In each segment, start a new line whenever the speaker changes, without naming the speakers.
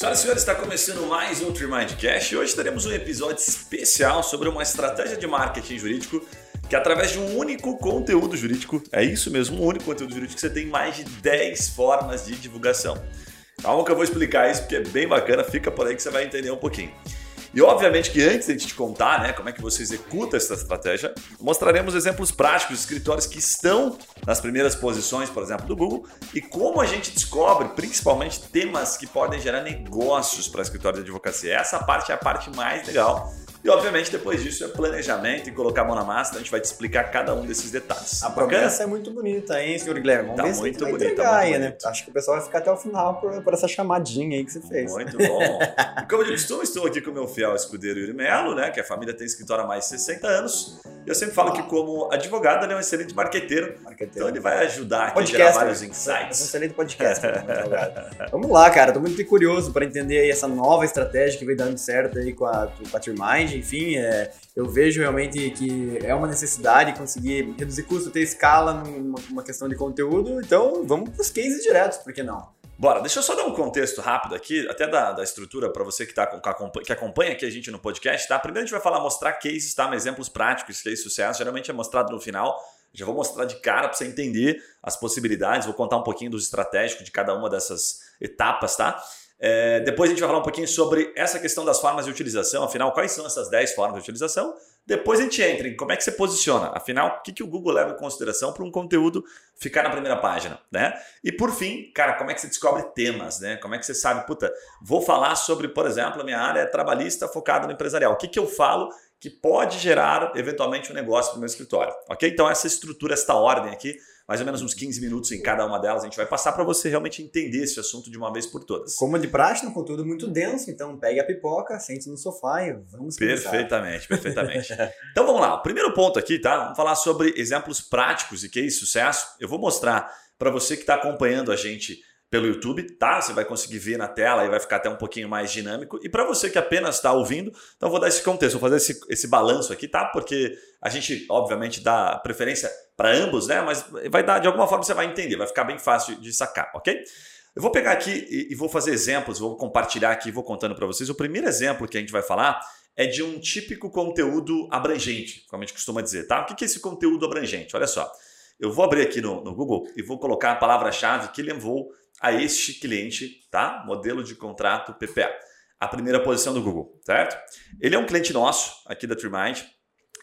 Senhoras e senhores, está começando mais um Tremindcast e hoje teremos um episódio especial sobre uma estratégia de marketing jurídico que através de um único conteúdo jurídico, é isso mesmo, um único conteúdo jurídico, você tem mais de 10 formas de divulgação. Calma que eu vou explicar isso porque é bem bacana, fica por aí que você vai entender um pouquinho. E obviamente que antes de te contar né, como é que você executa essa estratégia, mostraremos exemplos práticos de escritórios que estão nas primeiras posições, por exemplo, do Google, e como a gente descobre principalmente temas que podem gerar negócios para escritórios de advocacia. Essa parte é a parte mais legal e obviamente depois disso é planejamento e colocar a mão na massa, então a gente vai te explicar cada um desses detalhes.
A promessa é muito bonita, hein, senhor Guilherme? Vamos
tá
ver
muito
se vai
bonita,
entregar
muito
aí, né? Acho que o pessoal vai ficar até o final por, por essa chamadinha aí que você fez.
Muito bom. E como de costume, estou aqui com o meu fiel escudeiro Yuri Melo, né? Que a família tem escritório há mais de 60 anos. E eu sempre falo que, como advogado, ele é um excelente marqueteiro.
Marqueteiro.
Então ele vai ajudar aqui a gerar
Podcast.
vários
É um
insights.
excelente podcast. né, advogado. Vamos lá, cara. Tô muito curioso para entender aí essa nova estratégia que vem dando certo aí com a, com a Trimind. Enfim, é, eu vejo realmente que é uma necessidade conseguir reduzir custo, ter escala numa, numa questão de conteúdo. Então, vamos pros cases diretos, por que não?
Bora, deixa eu só dar um contexto rápido aqui, até da, da estrutura para você que, tá, que acompanha, aqui a gente no podcast, tá? Primeiro a gente vai falar, mostrar cases, tá? Exemplos práticos, case sucesso, geralmente é mostrado no final. Já vou mostrar de cara para você entender as possibilidades, vou contar um pouquinho dos estratégicos de cada uma dessas etapas, tá? É, depois a gente vai falar um pouquinho sobre essa questão das formas de utilização, afinal, quais são essas 10 formas de utilização. Depois a gente entra em como é que você posiciona, afinal, o que, que o Google leva em consideração para um conteúdo ficar na primeira página, né? E por fim, cara, como é que você descobre temas, né? Como é que você sabe, puta, vou falar sobre, por exemplo, a minha área é trabalhista focada no empresarial. O que, que eu falo que pode gerar eventualmente um negócio para o meu escritório, ok? Então essa estrutura, esta ordem aqui, mais ou menos uns 15 minutos em cada uma delas, a gente vai passar para você realmente entender esse assunto de uma vez por todas.
Como de praxe, um conteúdo muito denso, então pegue a pipoca, sente no sofá e vamos começar.
Perfeitamente, perfeitamente. então vamos lá. O primeiro ponto aqui, tá? Vamos falar sobre exemplos práticos e case sucesso. Eu vou mostrar para você que está acompanhando a gente pelo YouTube, tá? Você vai conseguir ver na tela e vai ficar até um pouquinho mais dinâmico. E para você que apenas está ouvindo, então vou dar esse contexto, vou fazer esse, esse balanço aqui, tá? Porque a gente, obviamente, dá preferência para ambos, né? Mas vai dar, de alguma forma você vai entender, vai ficar bem fácil de sacar, ok? Eu vou pegar aqui e, e vou fazer exemplos, vou compartilhar aqui, vou contando para vocês. O primeiro exemplo que a gente vai falar é de um típico conteúdo abrangente, como a gente costuma dizer, tá? O que que é esse conteúdo abrangente? Olha só, eu vou abrir aqui no, no Google e vou colocar a palavra-chave que levou a este cliente, tá? Modelo de contrato PPA. A primeira posição do Google, certo? Ele é um cliente nosso aqui da Trimind,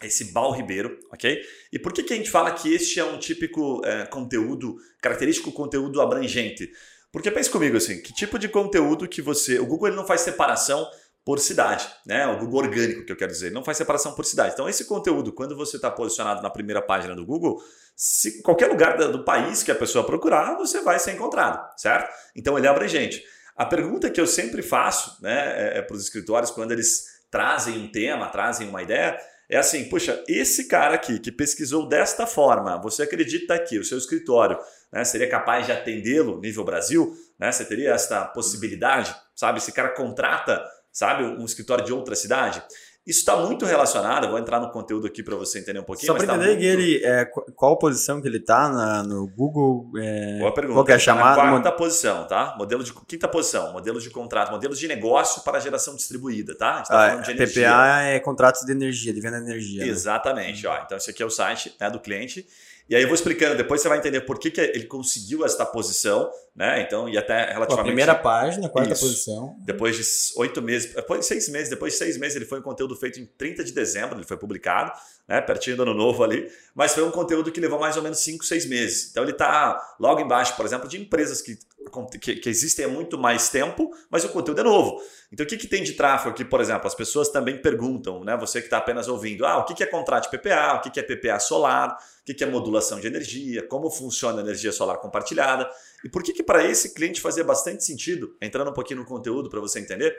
esse Bal Ribeiro, ok? E por que, que a gente fala que este é um típico eh, conteúdo, característico conteúdo abrangente? Porque pense comigo assim, que tipo de conteúdo que você. O Google ele não faz separação por cidade, né? O Google orgânico, que eu quero dizer, não faz separação por cidade. Então, esse conteúdo, quando você está posicionado na primeira página do Google, se qualquer lugar do país que a pessoa procurar, você vai ser encontrado, certo? Então, ele é abrangente. A pergunta que eu sempre faço né, é, para os escritórios quando eles trazem um tema, trazem uma ideia, é assim: puxa, esse cara aqui que pesquisou desta forma, você acredita que o seu escritório né, seria capaz de atendê-lo nível Brasil? Né, você teria essa possibilidade? Sabe? Esse cara contrata sabe, um escritório de outra cidade? Isso está muito relacionado, vou entrar no conteúdo aqui para você entender um pouquinho.
Só para
tá
entender
muito-
que ele, é, qu- qual posição que ele tá na- no Google, é,
Boa pergunta.
qual que é a
Tá
chamada?
Na quarta posição, tá? Modelo de quinta posição, modelo de contrato, modelos de negócio para geração distribuída, tá? A gente tá
Ah,
falando de energia.
PPA é contratos de energia, de venda de energia. né?
Exatamente, ó. Então esse aqui é o site né, do cliente. E aí eu vou explicando, depois você vai entender por que, que ele conseguiu esta posição, né? Então, e até
Pô, a
relativamente.
primeira página, quarta
Isso.
posição.
Depois de oito meses, depois de seis meses, depois de seis meses, ele foi um conteúdo feito em 30 de dezembro, ele foi publicado, né? Pertinho do ano novo ali, mas foi um conteúdo que levou mais ou menos cinco, seis meses. Então ele está logo embaixo, por exemplo, de empresas que, que, que existem há muito mais tempo, mas o conteúdo é novo. Então o que, que tem de tráfego aqui, por exemplo? As pessoas também perguntam, né? Você que está apenas ouvindo, ah, o que, que é contrato de PPA, o que, que é PPA solar, o que, que é modulação de energia, como funciona a energia solar compartilhada. E por que, que para esse cliente fazia bastante sentido, entrando um pouquinho no conteúdo para você entender,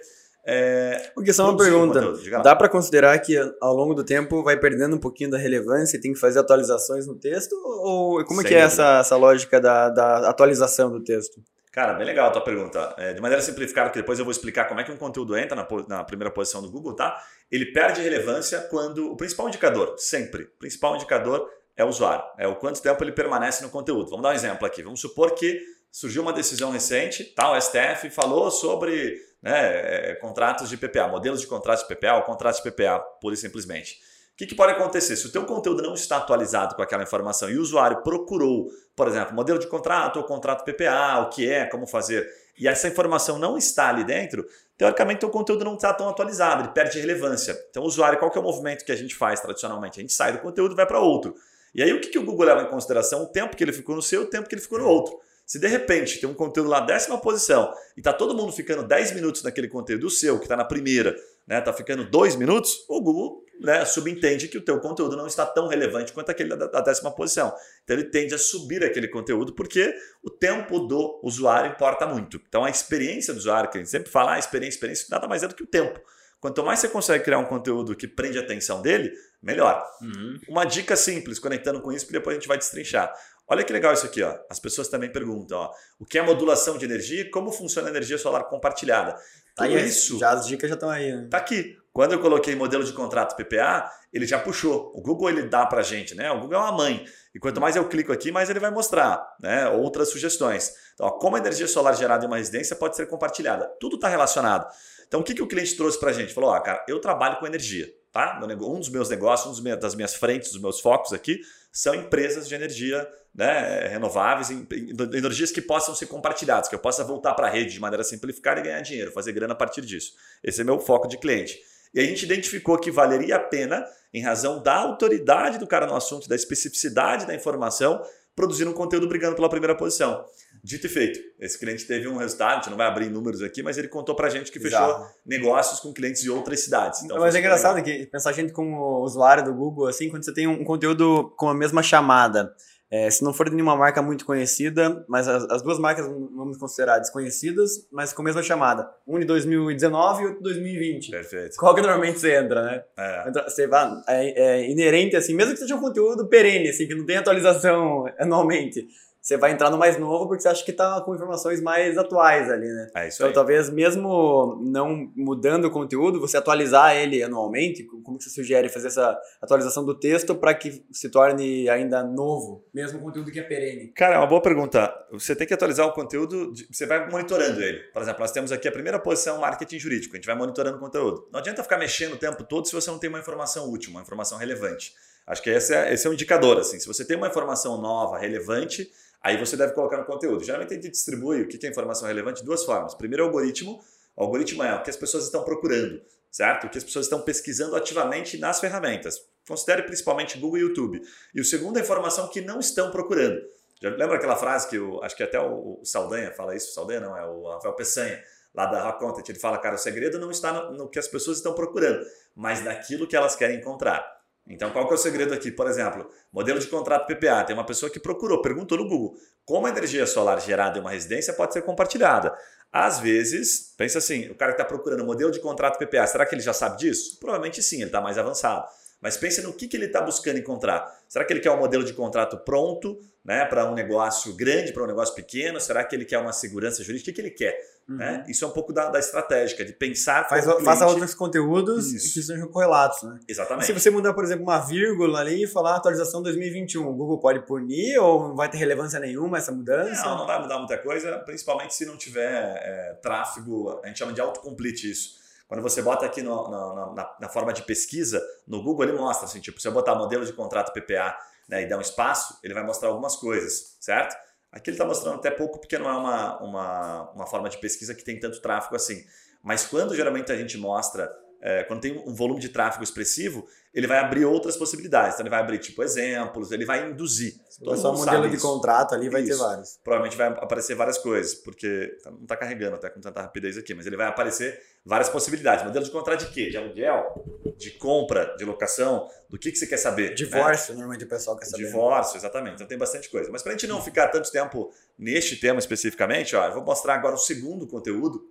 é,
Porque só uma
produzir um
pergunta.
conteúdo.
Dá para considerar que ao longo do tempo vai perdendo um pouquinho da relevância e tem que fazer atualizações no texto? Ou como é que é essa, essa lógica da, da atualização do texto?
Cara, bem legal a tua pergunta. É, de maneira simplificada, que depois eu vou explicar como é que um conteúdo entra na, na primeira posição do Google, tá? Ele perde relevância quando o principal indicador, sempre, o principal indicador é o usuário, é o quanto tempo ele permanece no conteúdo. Vamos dar um exemplo aqui. Vamos supor que surgiu uma decisão recente, tá? o STF falou sobre né, é, contratos de PPA, modelos de contratos de PPA ou contratos de PPA, pura e simplesmente. O que, que, pode acontecer? Se o teu conteúdo não está atualizado com aquela informação e o usuário procurou, por exemplo, modelo de contrato ou contrato PPA, o que é, como fazer, e essa informação não está ali dentro, teoricamente o conteúdo não está tão atualizado, ele perde relevância. Então o usuário, qual que é o movimento que a gente faz tradicionalmente? A gente sai do conteúdo e vai para outro. E aí o que, que o Google leva em consideração? O tempo que ele ficou no seu, o tempo que ele ficou no outro. Se de repente tem um conteúdo lá décima posição e tá todo mundo ficando 10 minutos naquele conteúdo o seu, que está na primeira, né, tá ficando 2 minutos, o Google né, subentende que o teu conteúdo não está tão relevante quanto aquele da, da décima posição. Então ele tende a subir aquele conteúdo porque o tempo do usuário importa muito. Então a experiência do usuário, que a gente sempre fala, ah, experiência, experiência, nada mais é do que o tempo. Quanto mais você consegue criar um conteúdo que prende a atenção dele, melhor. Uhum. Uma dica simples, conectando com isso, que depois a gente vai destrinchar. Olha que legal isso aqui, ó. As pessoas também perguntam, ó, o que é modulação de energia e como funciona a energia solar compartilhada.
Tá Tudo isso. Já as dicas já estão aí. Né?
Tá aqui. Quando eu coloquei modelo de contrato PPA, ele já puxou. O Google ele dá pra gente, né? O Google é uma mãe. E quanto mais eu clico aqui, mais ele vai mostrar, né? Outras sugestões. Então, ó, como a energia solar gerada em uma residência pode ser compartilhada. Tudo está relacionado. Então, o que, que o cliente trouxe pra gente? Falou, ó, cara, eu trabalho com energia, tá? Um dos meus negócios, um das minhas frentes, dos meus focos aqui, são empresas de energia né, renováveis, energias que possam ser compartilhadas, que eu possa voltar para a rede de maneira simplificada e ganhar dinheiro, fazer grana a partir disso. Esse é meu foco de cliente. E a gente identificou que valeria a pena, em razão da autoridade do cara no assunto, da especificidade da informação, produzir um conteúdo brigando pela primeira posição. Dito e feito, esse cliente teve um resultado, a gente não vai abrir números aqui, mas ele contou pra gente que fechou Exato. negócios com clientes de outras cidades.
Então, mas é engraçado legal. que pensar a gente como usuário do Google, assim, quando você tem um conteúdo com a mesma chamada, é, se não for de nenhuma marca muito conhecida, mas as, as, duas marcas vamos considerar desconhecidas, mas com a mesma chamada. Um de 2019 e outro de 2020.
Perfeito.
Qual que normalmente você entra, né?
É.
Entra, você vai, é, é inerente, assim, mesmo que seja um conteúdo perene, assim, que não tem atualização anualmente você vai entrar no mais novo porque você acha que está com informações mais atuais ali, né?
É isso
então,
aí.
talvez mesmo não mudando o conteúdo, você atualizar ele anualmente, como que você sugere fazer essa atualização do texto para que se torne ainda novo, mesmo o conteúdo que é perene?
Cara, é uma boa pergunta. Você tem que atualizar o conteúdo, você vai monitorando ele. Por exemplo, nós temos aqui a primeira posição marketing jurídico, a gente vai monitorando o conteúdo. Não adianta ficar mexendo o tempo todo se você não tem uma informação útil, uma informação relevante. Acho que esse é, esse é um indicador, assim. Se você tem uma informação nova, relevante, Aí você deve colocar no conteúdo. Geralmente a gente distribui o que é informação relevante de duas formas. Primeiro, o algoritmo. O algoritmo é o que as pessoas estão procurando, certo? O que as pessoas estão pesquisando ativamente nas ferramentas. Considere principalmente Google e YouTube. E o segundo é a informação que não estão procurando. Já lembra aquela frase que eu acho que até o, Saldanha fala isso, o Saldanha não, é o Rafael Peçanha, lá da Rock Content, ele fala, cara, o segredo não está no, no que as pessoas estão procurando, mas naquilo que elas querem encontrar. Então, qual que é o segredo aqui? Por exemplo, modelo de contrato PPA. Tem uma pessoa que procurou, perguntou no Google como a energia solar gerada em uma residência pode ser compartilhada. Às vezes, pensa assim, o cara que está procurando modelo de contrato PPA, será que ele já sabe disso? Provavelmente sim, ele está mais avançado. Mas pense no que, que ele está buscando encontrar. Será que ele quer um modelo de contrato pronto né, para um negócio grande, para um negócio pequeno? Será que ele quer uma segurança jurídica? O que, que ele quer? Uhum. Né? Isso é um pouco da, da estratégica, de pensar.
Faz, faça outros conteúdos Isso. que sejam correlatos. Né?
Exatamente.
Se você mudar, por exemplo, uma vírgula ali e falar atualização 2021, o Google pode punir ou não vai ter relevância nenhuma essa mudança?
Não, não vai mudar muita coisa, principalmente se não tiver é, tráfego, a gente chama de autocomplete isso. Quando você bota aqui no, no, na, na, forma de pesquisa, no Google ele mostra assim, tipo, se eu botar modelo de contrato PPA né, e der um espaço, ele vai mostrar algumas coisas, certo? Aqui ele está mostrando até pouco porque não é uma, uma, uma forma de pesquisa que tem tanto tráfego assim. Mas quando geralmente a gente mostra, é, quando tem um volume de tráfego expressivo, ele vai abrir outras possibilidades. Então ele vai abrir tipo exemplos, ele vai induzir.
Todo só um modelo de isso. contrato ali vai isso. ter vários.
Provavelmente vai aparecer várias coisas, porque não está carregando até com tanta rapidez aqui, mas ele vai aparecer várias possibilidades. Modelo de contrato de quê? De aluguel, de compra, de locação, do que, que você quer saber.
Divórcio, né? normalmente o pessoal quer saber.
Divórcio, exatamente. Então tem bastante coisa. Mas para a gente não ficar tanto tempo neste tema especificamente, ó, eu vou mostrar agora o segundo conteúdo,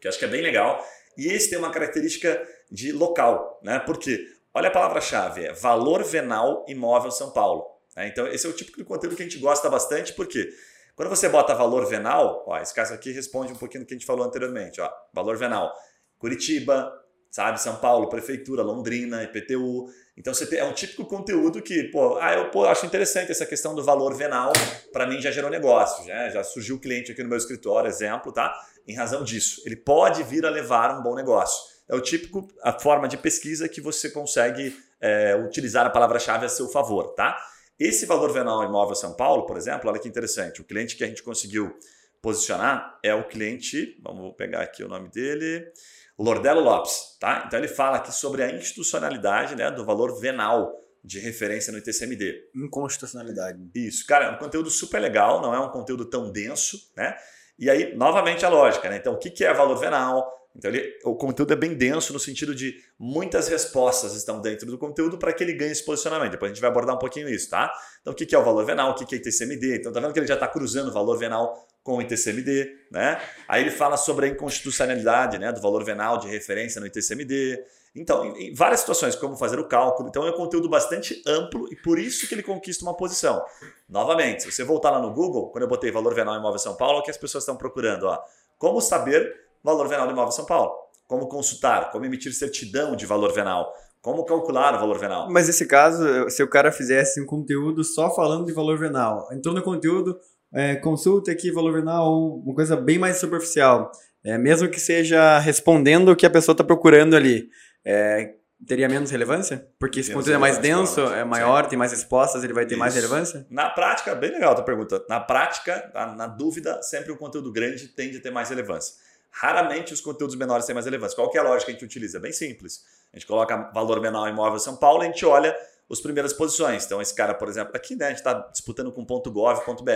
que acho que é bem legal. E esse tem uma característica de local, né? Porque olha a palavra-chave, é valor venal imóvel São Paulo. Né? Então esse é o tipo de conteúdo que a gente gosta bastante, porque quando você bota valor venal, ó, esse caso aqui responde um pouquinho do que a gente falou anteriormente. Ó, valor venal, Curitiba, sabe? São Paulo, Prefeitura, Londrina, IPTU. Então você tem, é um típico conteúdo que, pô, ah, eu pô, acho interessante essa questão do valor venal, para mim já gerou negócio, já, já surgiu cliente aqui no meu escritório, exemplo, tá? Em razão disso. Ele pode vir a levar um bom negócio. É o típico, a forma de pesquisa que você consegue é, utilizar a palavra-chave a seu favor, tá? Esse valor venal imóvel São Paulo, por exemplo, olha que interessante. O cliente que a gente conseguiu posicionar é o cliente, vamos pegar aqui o nome dele, Lordelo Lopes, tá? Então ele fala aqui sobre a institucionalidade né, do valor venal de referência no ITCMD.
Inconstitucionalidade.
Isso, cara, é um conteúdo super legal, não é um conteúdo tão denso, né? E aí, novamente, a lógica, né? Então, o que é valor venal? Então, ele, o conteúdo é bem denso no sentido de muitas respostas estão dentro do conteúdo para que ele ganhe esse posicionamento. Depois a gente vai abordar um pouquinho isso, tá? Então, o que é o valor venal? O que é ITCMD? Então, tá vendo que ele já está cruzando o valor venal com o ITCMD, né? Aí ele fala sobre a inconstitucionalidade, né, do valor venal de referência no ITCMD. Então, em, várias situações, como fazer o cálculo. Então, é um conteúdo bastante amplo e por isso que ele conquista uma posição. Novamente, se você voltar lá no Google, quando eu botei valor venal imóvel São Paulo, o que as pessoas estão procurando? Ó, como saber valor venal do imóvel São Paulo? Como consultar? Como emitir certidão de valor venal? Como calcular o valor venal?
Mas nesse caso, se o cara fizesse um conteúdo só falando de valor venal, entrou no conteúdo, é, consulta aqui valor venal, uma coisa bem mais superficial, é, mesmo que seja respondendo o que a pessoa está procurando ali, é, teria menos relevância? Porque esse conteúdo é mais denso, é maior, Sim. tem mais respostas, ele vai ter Isso. mais relevância?
Na prática, bem legal a tua pergunta. Na prática, na, na dúvida, sempre o conteúdo grande tende a ter mais relevância. Raramente os conteúdos menores têm mais relevância. Qual é a lógica que a gente utiliza? Bem simples. A gente coloca valor menor imóvel São Paulo, a gente olha as primeiras posições. Então, esse cara, por exemplo, aqui né, a gente está disputando com .gov.br.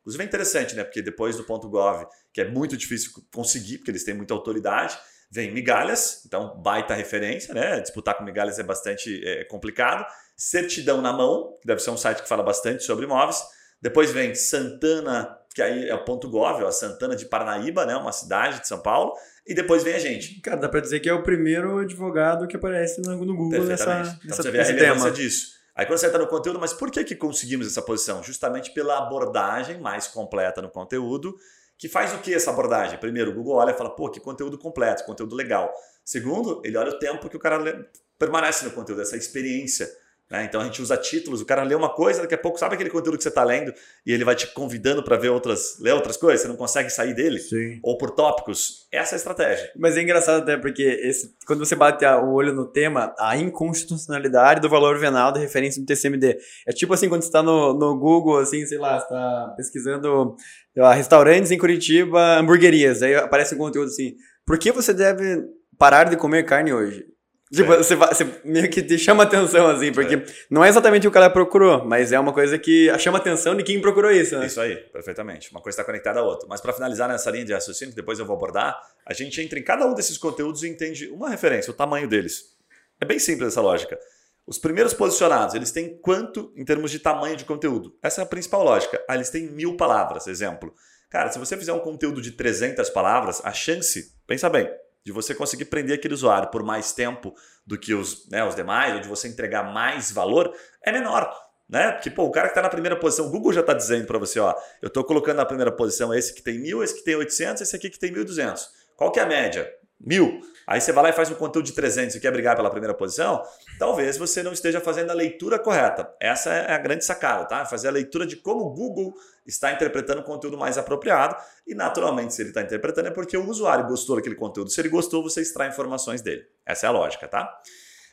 Inclusive é interessante, né? Porque depois do .gov, que é muito difícil conseguir, porque eles têm muita autoridade, vem migalhas, então baita referência, né? Disputar com migalhas é bastante é, complicado. Certidão na mão, que deve ser um site que fala bastante sobre imóveis. Depois vem Santana, que aí é o ponto .gov, a Santana de Parnaíba, né? Uma cidade de São Paulo. E depois vem a gente.
Cara, dá para dizer que é o primeiro advogado que aparece no Google nessa, então, nessa,
você vê a relevância tema. disso. Aí quando você está no conteúdo, mas por que, que conseguimos essa posição? Justamente pela abordagem mais completa no conteúdo, que faz o que essa abordagem? Primeiro, o Google olha e fala, pô, que conteúdo completo, conteúdo legal. Segundo, ele olha o tempo que o cara permanece no conteúdo, essa experiência né? Então a gente usa títulos, o cara lê uma coisa, daqui a pouco sabe aquele conteúdo que você está lendo e ele vai te convidando para ver outras, ler outras coisas, você não consegue sair dele,
Sim.
ou por tópicos. Essa é a estratégia.
Mas é engraçado até porque esse, quando você bate o olho no tema, a inconstitucionalidade do valor venal da referência do TCMD. É tipo assim, quando você está no, no Google, assim, sei lá, está pesquisando lá, restaurantes em Curitiba, hamburguerias, aí aparece um conteúdo assim, por que você deve parar de comer carne hoje? Tipo, é. você, você, meio que te chama atenção, assim, porque é. não é exatamente o que ela procurou, mas é uma coisa que chama atenção de quem procurou isso, né?
Isso aí, perfeitamente. Uma coisa está conectada à outra. Mas para finalizar nessa linha de raciocínio, que depois eu vou abordar, a gente entra em cada um desses conteúdos e entende uma referência, o tamanho deles. É bem simples essa lógica. Os primeiros posicionados, eles têm quanto em termos de tamanho de conteúdo? Essa é a principal lógica. Ah, eles têm mil palavras, exemplo. Cara, se você fizer um conteúdo de 300 palavras, a chance, pensa bem, de você conseguir prender aquele usuário por mais tempo do que os, né, os demais, ou de você entregar mais valor, é menor. Né? Porque pô, o cara que está na primeira posição, o Google já está dizendo para você, ó, eu estou colocando na primeira posição esse que tem mil, esse que tem 800, esse aqui que tem 1.200. Qual que é a média? Mil. Aí você vai lá e faz um conteúdo de 300 e quer brigar pela primeira posição, talvez você não esteja fazendo a leitura correta. Essa é a grande sacada, tá? Fazer a leitura de como o Google está interpretando o conteúdo mais apropriado e, naturalmente, se ele está interpretando é porque o usuário gostou daquele conteúdo. Se ele gostou, você extrai informações dele. Essa é a lógica, tá?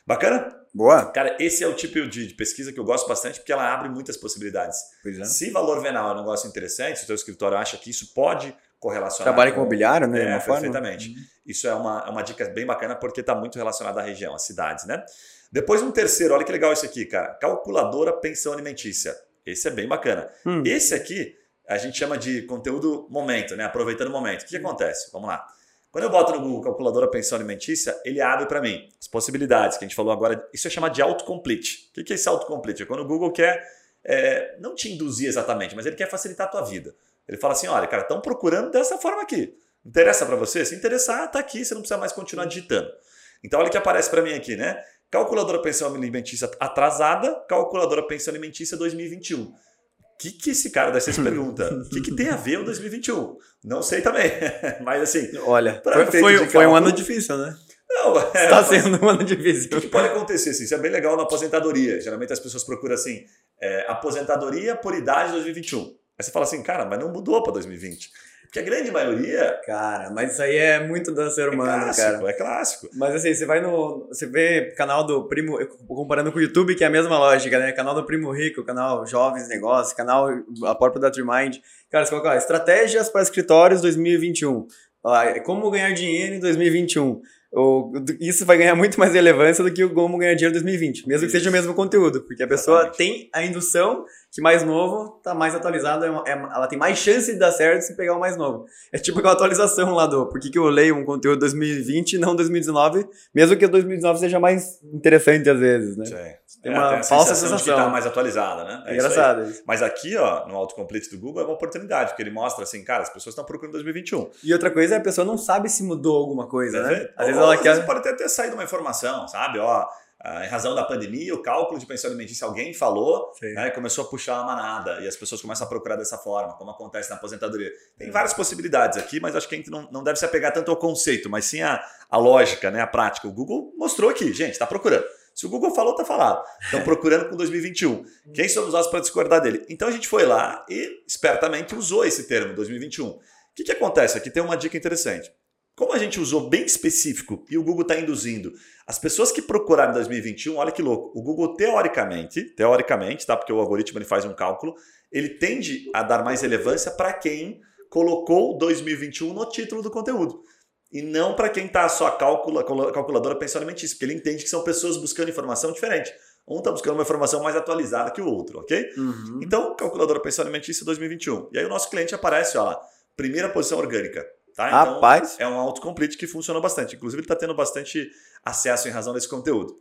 Bacana?
Boa.
Cara, esse é o tipo de pesquisa que eu gosto bastante porque ela abre muitas possibilidades.
É.
Se valor venal é um negócio interessante, se o seu escritório acha que isso pode correlacionar.
Trabalha com imobiliário, né?
É, perfeitamente. Uhum. Isso é uma, é uma dica bem bacana porque está muito relacionado à região, às cidades, né? Depois um terceiro, olha que legal esse aqui, cara. Calculadora pensão alimentícia. Esse é bem bacana. Hum. Esse aqui a gente chama de conteúdo momento, né? Aproveitando o momento. O que, que acontece? Vamos lá. Quando eu boto no Google calculadora pensão alimentícia, ele abre para mim as possibilidades que a gente falou agora. Isso é chamado de autocomplete. O que é esse autocomplete? É quando o Google quer é, não te induzir exatamente, mas ele quer facilitar a tua vida. Ele fala assim: olha, cara, estão procurando dessa forma aqui. Interessa para você? Se interessar, tá aqui, você não precisa mais continuar digitando. Então, olha o que aparece para mim aqui, né? Calculadora pensão alimentícia atrasada, calculadora pensão alimentícia 2021. O que, que esse cara ser pergunta? O que, que tem a ver o 2021? Não sei também. Mas assim.
Olha, foi, foi, foi um ano difícil, né? Não, é, está sendo um ano difícil.
O que pode acontecer? Assim, isso é bem legal na aposentadoria. Geralmente as pessoas procuram assim, é, aposentadoria por idade 2021. Aí você fala assim, cara, mas não mudou para 2020. Porque a grande maioria.
Cara, mas isso aí é muito do ser humano,
é clássico,
cara.
É clássico.
Mas assim, você vai no. Você vê canal do Primo. Comparando com o YouTube, que é a mesma lógica, né? Canal do Primo Rico, canal Jovens Negócios, canal a própria da Trimind. Cara, você coloca lá, estratégias para escritórios 2021. Como ganhar dinheiro em 2021 isso vai ganhar muito mais relevância do que o como ganhar dinheiro em 2020, mesmo que seja o mesmo conteúdo, porque a pessoa Exatamente. tem a indução que mais novo está mais atualizado, é, é, ela tem mais chance de dar certo se pegar o mais novo. É tipo aquela atualização lá do por que, que eu leio um conteúdo 2020 e não 2019, mesmo que o 2019 seja mais interessante às vezes, né?
Sim. Tem é, uma tem falsa sensação, sensação de que está mais atualizada, né?
É, engraçado. Isso
Mas aqui, ó, no autocomplete do Google é uma oportunidade, porque ele mostra assim, cara, as pessoas estão procurando 2021.
E outra coisa é a pessoa não sabe se mudou alguma coisa, né?
Às vezes ela quer... pode até ter saído uma informação, sabe? Ó, ah, em razão da pandemia, o cálculo de pensão alimentícia, alguém falou, né, começou a puxar a manada e as pessoas começam a procurar dessa forma, como acontece na aposentadoria. Tem várias possibilidades aqui, mas acho que a gente não, não deve se apegar tanto ao conceito, mas sim a, a lógica, né, a prática. O Google mostrou aqui, gente, está procurando. Se o Google falou, tá falado. Estão procurando com 2021. Quem somos nós para discordar dele? Então a gente foi lá e espertamente usou esse termo, 2021. O que, que acontece? Aqui tem uma dica interessante. Como a gente usou bem específico e o Google está induzindo as pessoas que procuraram em 2021, olha que louco, o Google teoricamente, teoricamente, tá? Porque o algoritmo ele faz um cálculo, ele tende a dar mais relevância para quem colocou 2021 no título do conteúdo. E não para quem está só a calcula, calculadora pensando alimentícia, porque ele entende que são pessoas buscando informação diferente. Um está buscando uma informação mais atualizada que o outro, ok? Uhum. Então, calculadora pensão alimentícia 2021. E aí o nosso cliente aparece, ó lá, primeira posição orgânica. Tá? Então,
Rapaz.
é um autocomplete que funcionou bastante. Inclusive, ele está tendo bastante acesso em razão desse conteúdo.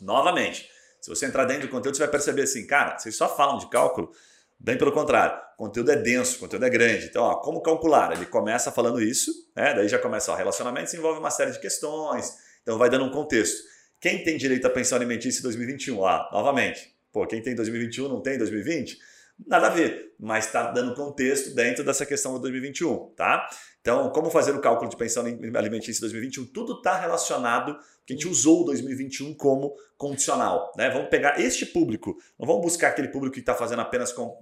Novamente, se você entrar dentro do conteúdo, você vai perceber assim, cara, vocês só falam de cálculo, bem pelo contrário, o conteúdo é denso, o conteúdo é grande. Então, ó, como calcular? Ele começa falando isso, né? daí já começa, ó, relacionamentos envolve uma série de questões, então vai dando um contexto. Quem tem direito à pensão alimentícia em 2021? Ah, novamente, pô, quem tem 2021 não tem 2020? Nada a ver, mas está dando contexto dentro dessa questão do 2021, tá? Então, como fazer o cálculo de pensão alimentícia 2021? Tudo está relacionado, porque a gente usou o 2021 como condicional. Né? Vamos pegar este público, não vamos buscar aquele público que está fazendo apenas como,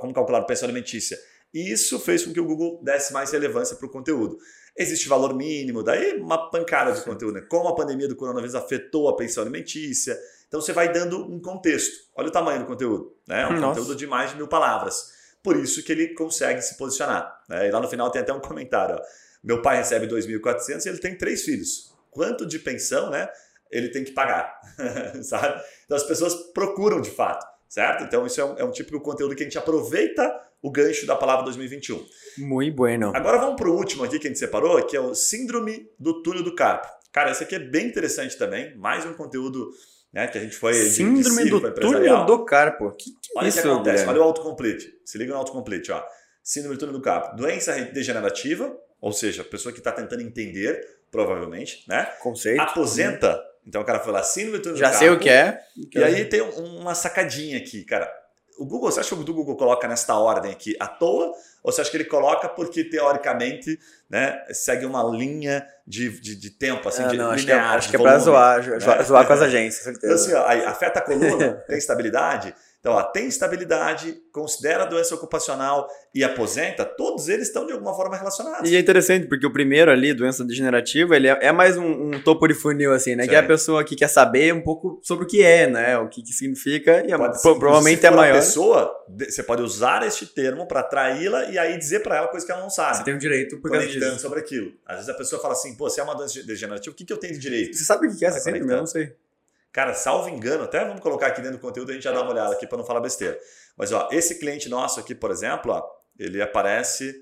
como calcular pensão alimentícia. E isso fez com que o Google desse mais relevância para o conteúdo. Existe valor mínimo, daí uma pancada de conteúdo. Né? Como a pandemia do coronavírus afetou a pensão alimentícia. Então você vai dando um contexto. Olha o tamanho do conteúdo. Né? É um Nossa. conteúdo de mais de mil palavras. Por isso que ele consegue se posicionar. Né? E lá no final tem até um comentário. Ó. Meu pai recebe 2.400 e ele tem três filhos. Quanto de pensão né, ele tem que pagar? Sabe? Então as pessoas procuram de fato. Certo? Então isso é um, é um típico conteúdo que a gente aproveita o gancho da palavra 2021.
Muito bueno.
Agora vamos para o último aqui que a gente separou, que é o Síndrome do Túnel do Carpo. Cara, esse aqui é bem interessante também. Mais um conteúdo né? Que a gente foi.
Síndrome do túnel do carpo. Que, que
Olha o que acontece, olha o autocomplete. Se liga no autocomplete, ó. Síndrome do túnel do carpo. Doença degenerativa, ou seja, a pessoa que está tentando entender, provavelmente, né?
Conceito.
Aposenta. Então o cara foi lá, síndrome do túnel
Já
do
carpo. Já sei o que é.
E aí tem uma sacadinha aqui, cara. O Google, você acha que o Google coloca nesta ordem aqui à toa? Ou você acha que ele coloca porque, teoricamente, né, segue uma linha de, de, de tempo, assim, ah, de
não,
acho linear,
que é, acho que é para zoar, zoar, né? zoar com as agências, certeza.
Então, assim, ó, afeta a coluna, tem estabilidade, então, ó, tem estabilidade, considera a doença ocupacional e aposenta, todos eles estão de alguma forma relacionados.
E é interessante, porque o primeiro ali, doença degenerativa, ele é, é mais um, um, topo de funil, assim, né? Sim. Que é a pessoa que quer saber um pouco sobre o que é, né? O que, que significa, e pode, provavelmente é maior.
A pessoa, você pode usar este termo para atraí-la e aí dizer para ela coisa que ela não sabe.
Você tem o um direito por
causa disso. sobre aquilo. Às vezes a pessoa fala assim, pô, se é uma doença degenerativa, o que, que eu tenho de direito?
Você sabe o que é essa síndrome? Eu não sei.
Cara, salvo engano, até vamos colocar aqui dentro do conteúdo, a gente já dá uma olhada aqui para não falar besteira. Mas ó, esse cliente nosso aqui, por exemplo, ó, ele aparece.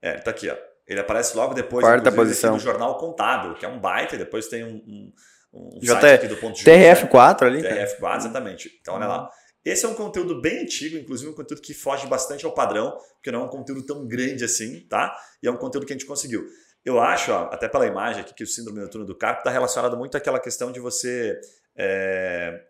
É, ele tá aqui, ó. Ele aparece logo depois
Quarta posição.
no jornal contábil, que é um baita, depois tem um, um, um
site aqui do ponto de TRF4 né? ali.
TRF4, exatamente. Então, olha lá. Esse é um conteúdo bem antigo, inclusive um conteúdo que foge bastante ao padrão, porque não é um conteúdo tão grande assim, tá? E é um conteúdo que a gente conseguiu. Eu acho, ó, até pela imagem aqui, que o síndrome noturno do carpo está relacionado muito àquela questão de você é,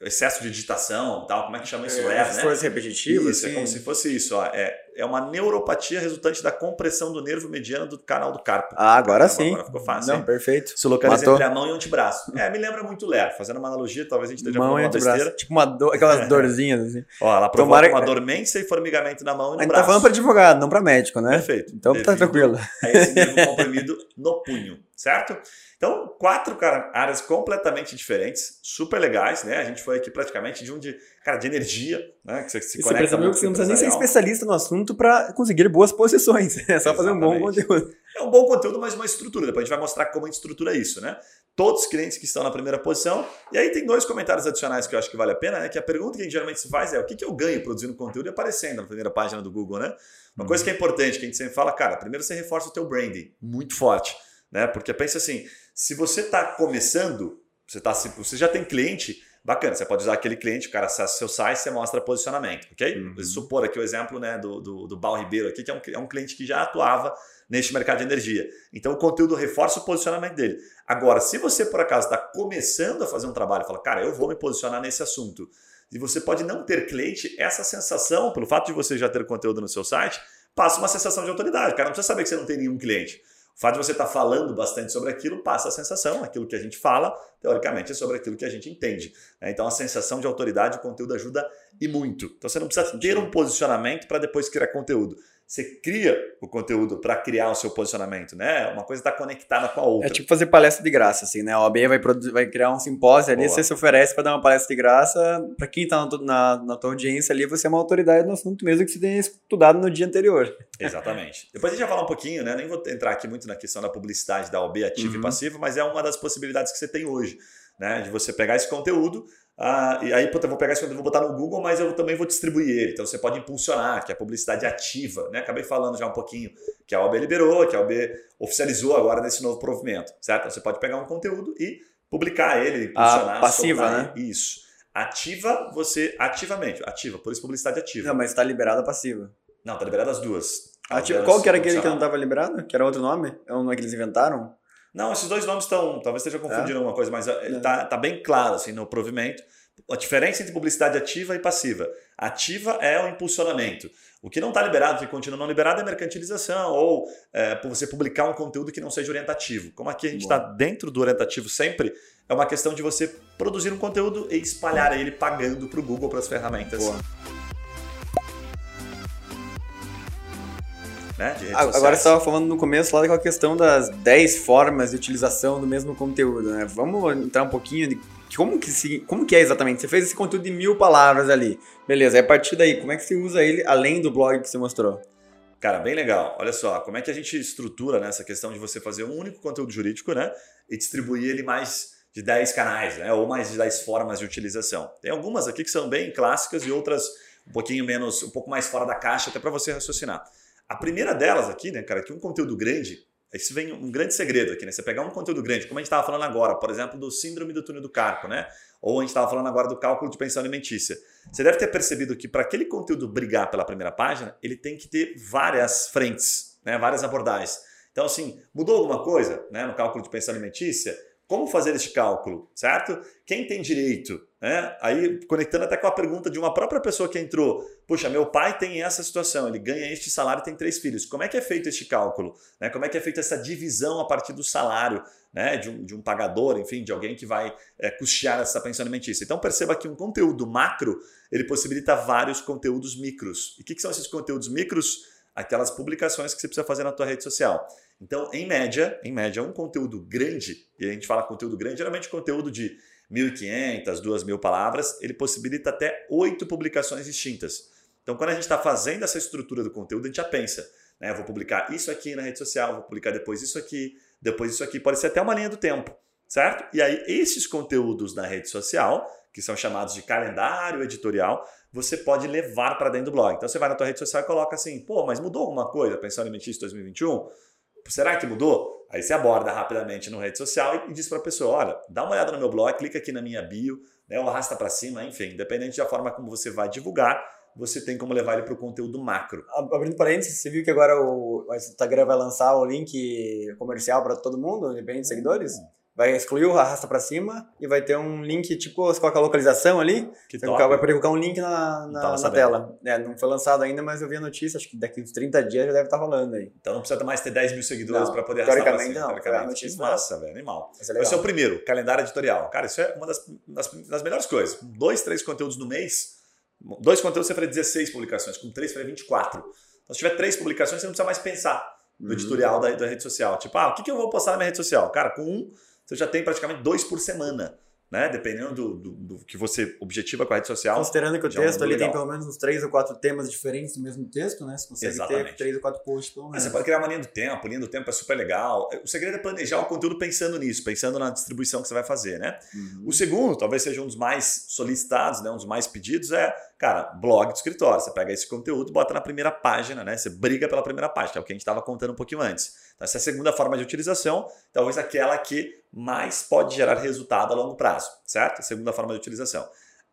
excesso de digitação, tal, como é que chama isso?
É,
é né?
Esforço repetitivo,
isso, é assim. é como se fosse isso. Ó, é, é uma neuropatia resultante da compressão do nervo mediano do canal do carpo.
Ah, agora sim.
Agora ficou fácil.
Não,
hein?
perfeito.
Se localiza
Matou.
entre a mão e o antebraço. É, me lembra muito Ler. Fazendo uma analogia, talvez a gente esteja
Mão e
uma
antebraço.
besteira.
Tipo uma dor, aquelas dorzinhas assim.
Ó, ela provoca
Tomara-
uma dormência e formigamento na mão e no
A gente
braço.
tá falando pra advogado, não pra médico, né?
Perfeito.
Então tá
Devido
tranquilo.
a esse nervo comprimido no punho, certo? Então, quatro cara, áreas completamente diferentes, super legais, né? A gente foi aqui praticamente de um de, cara, de energia, né? Que você se
você
conecta
percebeu que você não precisa nem ser especialista no assunto pra conseguir boas posições. É só fazer um bom
Exatamente.
conteúdo.
É um bom conteúdo, mas uma estrutura. Depois a gente vai mostrar como a gente estrutura isso, né? Todos os clientes que estão na primeira posição. E aí tem dois comentários adicionais que eu acho que vale a pena, né? Que a pergunta que a gente geralmente se faz é o que, que eu ganho produzindo conteúdo e aparecendo na primeira página do Google, né? Uma coisa que é importante, que a gente sempre fala, cara, primeiro você reforça o teu branding muito forte, né? Porque pensa assim, se você está começando, você, tá, você já tem cliente, bacana, você pode usar aquele cliente, o cara acessa seu site, você mostra posicionamento, ok?
Uhum.
Vou supor aqui o exemplo né, do, do, do Bal Ribeiro aqui, que é um, é um cliente que já atuava neste mercado de energia. Então o conteúdo reforça o posicionamento dele. Agora, se você por acaso está começando a fazer um trabalho e fala, cara, eu vou me posicionar nesse assunto, e você pode não ter cliente, essa sensação, pelo fato de você já ter conteúdo no seu site, passa uma sensação de autoridade. O cara não precisa saber que você não tem nenhum cliente. O fato de você estar falando bastante sobre aquilo passa a sensação, aquilo que a gente fala, teoricamente, é sobre aquilo que a gente entende. né? Então a sensação de autoridade, o conteúdo ajuda e muito. Então você não precisa ter um posicionamento para depois criar conteúdo. Você cria o conteúdo para criar o seu posicionamento, né? Uma coisa está conectada com a outra.
É tipo fazer palestra de graça, assim, né? A OAB vai, vai criar um simpósio ali,
Boa.
você se oferece para dar uma palestra de graça. Para quem tá na, na, na tua audiência ali, você é uma autoridade no assunto mesmo que você tenha estudado no dia anterior.
Exatamente. Depois a gente vai falar um pouquinho, né? Nem vou entrar aqui muito na questão da publicidade da OB ativa
Uhum.
e passiva, mas é uma das possibilidades que você tem hoje, né? De você pegar esse conteúdo, ah, e aí, puta, eu vou pegar esse conteúdo, vou botar no Google, mas eu também vou distribuir ele. Então você pode impulsionar, que é a publicidade ativa, né? Acabei falando já um pouquinho que a OB liberou, que a OB oficializou agora nesse novo provimento, certo? Então você pode pegar um conteúdo e publicar ele, impulsionar,
passiva,
soltar
né?
ele. Isso. Ativa você ativamente, ativa, por isso publicidade ativa.
Não, mas tá liberado a passiva.
Não, tá liberado as duas.
Ah,
vieram
qual que era aquele que não
funcionar.
tava liberado? Que era outro nome? É um que eles inventaram?
Não, esses dois nomes estão. Talvez esteja confundindo alguma coisa, mas ele
É.
tá, bem claro assim, no provimento. A diferença entre publicidade ativa e passiva. Ativa é o impulsionamento. O que não está liberado, que continua não liberado, é mercantilização ou é, por você publicar um conteúdo que não seja orientativo. Como aqui a gente está dentro do orientativo sempre, é uma questão de você produzir um conteúdo e espalhar ele pagando para o Google, para as ferramentas
Boa.
Né,
Agora estava falando no começo lá daquela questão das 10 formas de utilização do mesmo conteúdo, né? Vamos entrar um pouquinho de como que, se, como que é exatamente? Você fez esse conteúdo de mil palavras ali. Beleza, aí a partir daí, como é que você usa ele além do blog que você mostrou?
Cara, bem legal. Olha só, como é que a gente estrutura né, essa questão de você fazer um único conteúdo jurídico né, e distribuir ele mais de 10 canais, né, ou mais de 10 formas de utilização. Tem algumas aqui que são bem clássicas e outras um pouquinho menos, um pouco mais fora da caixa, até para você raciocinar. A primeira delas aqui, né, cara, que um conteúdo grande, isso vem um grande segredo aqui, né? Você pegar um conteúdo grande, como a gente estava falando agora, por exemplo, do síndrome do túnel do carpo, né? Ou a gente estava falando agora do cálculo de pensão alimentícia. Você deve ter percebido que para aquele conteúdo brigar pela primeira página, ele tem que ter várias frentes, né? várias abordagens. Então, assim, mudou alguma coisa né? no cálculo de pensão alimentícia? Como fazer este cálculo, certo? Quem tem direito? Né? Aí, conectando até com a pergunta de uma própria pessoa que entrou. Puxa, meu pai tem essa situação, ele ganha este salário e tem três filhos. Como é que é feito este cálculo? Né? Como é que é feita essa divisão a partir do salário né? de, um, de um pagador, enfim, de alguém que vai é, custear essa pensão alimentícia? Então, perceba que um conteúdo macro, ele possibilita vários conteúdos micros. E o que, que são esses conteúdos micros? Aquelas publicações que você precisa fazer na tua rede social. Então, em média, em média, um conteúdo grande, e a gente fala conteúdo grande, geralmente conteúdo de 1.500, 2.000 palavras, ele possibilita até oito publicações distintas. Então, quando a gente está fazendo essa estrutura do conteúdo, a gente já pensa, né? Eu vou publicar isso aqui na rede social, vou publicar depois isso aqui, depois isso aqui, pode ser até uma linha do tempo, certo? E aí, esses conteúdos na rede social, que são chamados de calendário editorial, você pode levar para dentro do blog. Então, você vai na tua rede social e coloca assim, pô, mas mudou alguma coisa? Pensão alimentícia 2021? Será que mudou? Aí você aborda rapidamente no rede social e diz para a pessoa: olha, dá uma olhada no meu blog, clica aqui na minha bio, né, ou arrasta para cima, enfim, independente da forma como você vai divulgar, você tem como levar ele para o conteúdo macro.
Abrindo parênteses, você viu que agora o, Instagram vai lançar o link comercial para todo mundo, independente de seguidores? vai excluir o arrasta para cima e vai ter um link, tipo, você coloca a localização ali, que você vai poder colocar um link na, na, na tela. É, não foi lançado ainda, mas eu vi a notícia, acho que daqui uns 30 dias já deve estar rolando aí.
Então não precisa mais ter 10 mil seguidores para poder arrastar
pra cima, não,
teoricamente.
notícia
Massa, velho, animal.
Esse é
é o primeiro, calendário editorial. Cara, isso é uma das, das, das melhores coisas. Dois, três conteúdos no mês, dois conteúdos você faria 16 publicações, com três faria 24. Então se tiver três publicações, você não precisa mais pensar no
Uhum.
editorial da, da rede social. Tipo, ah, o que, que eu vou postar na minha rede social? Cara, com um, você já tem praticamente dois por semana, né? Dependendo do, do, do que você objetiva com a rede social.
Considerando que o
já é um
texto ali tem
legal.
pelo menos uns três ou quatro temas diferentes no mesmo texto, né? Você consegue
Exatamente.
ter três ou quatro posts pelo
Mas
menos.
Você pode criar uma linha do tempo, linha do tempo é super legal. O segredo é planejar o conteúdo pensando nisso, pensando na distribuição que você vai fazer, né?
Uhum.
O segundo, talvez seja um dos mais solicitados, né, um dos mais pedidos, é, cara, blog do escritório. Você pega esse conteúdo, bota na primeira página, né? Você briga pela primeira página, é o que a gente estava contando um pouquinho antes. Então, essa é a segunda forma de utilização, talvez aquela que mais pode gerar resultado a longo prazo, certo? Segunda forma de utilização.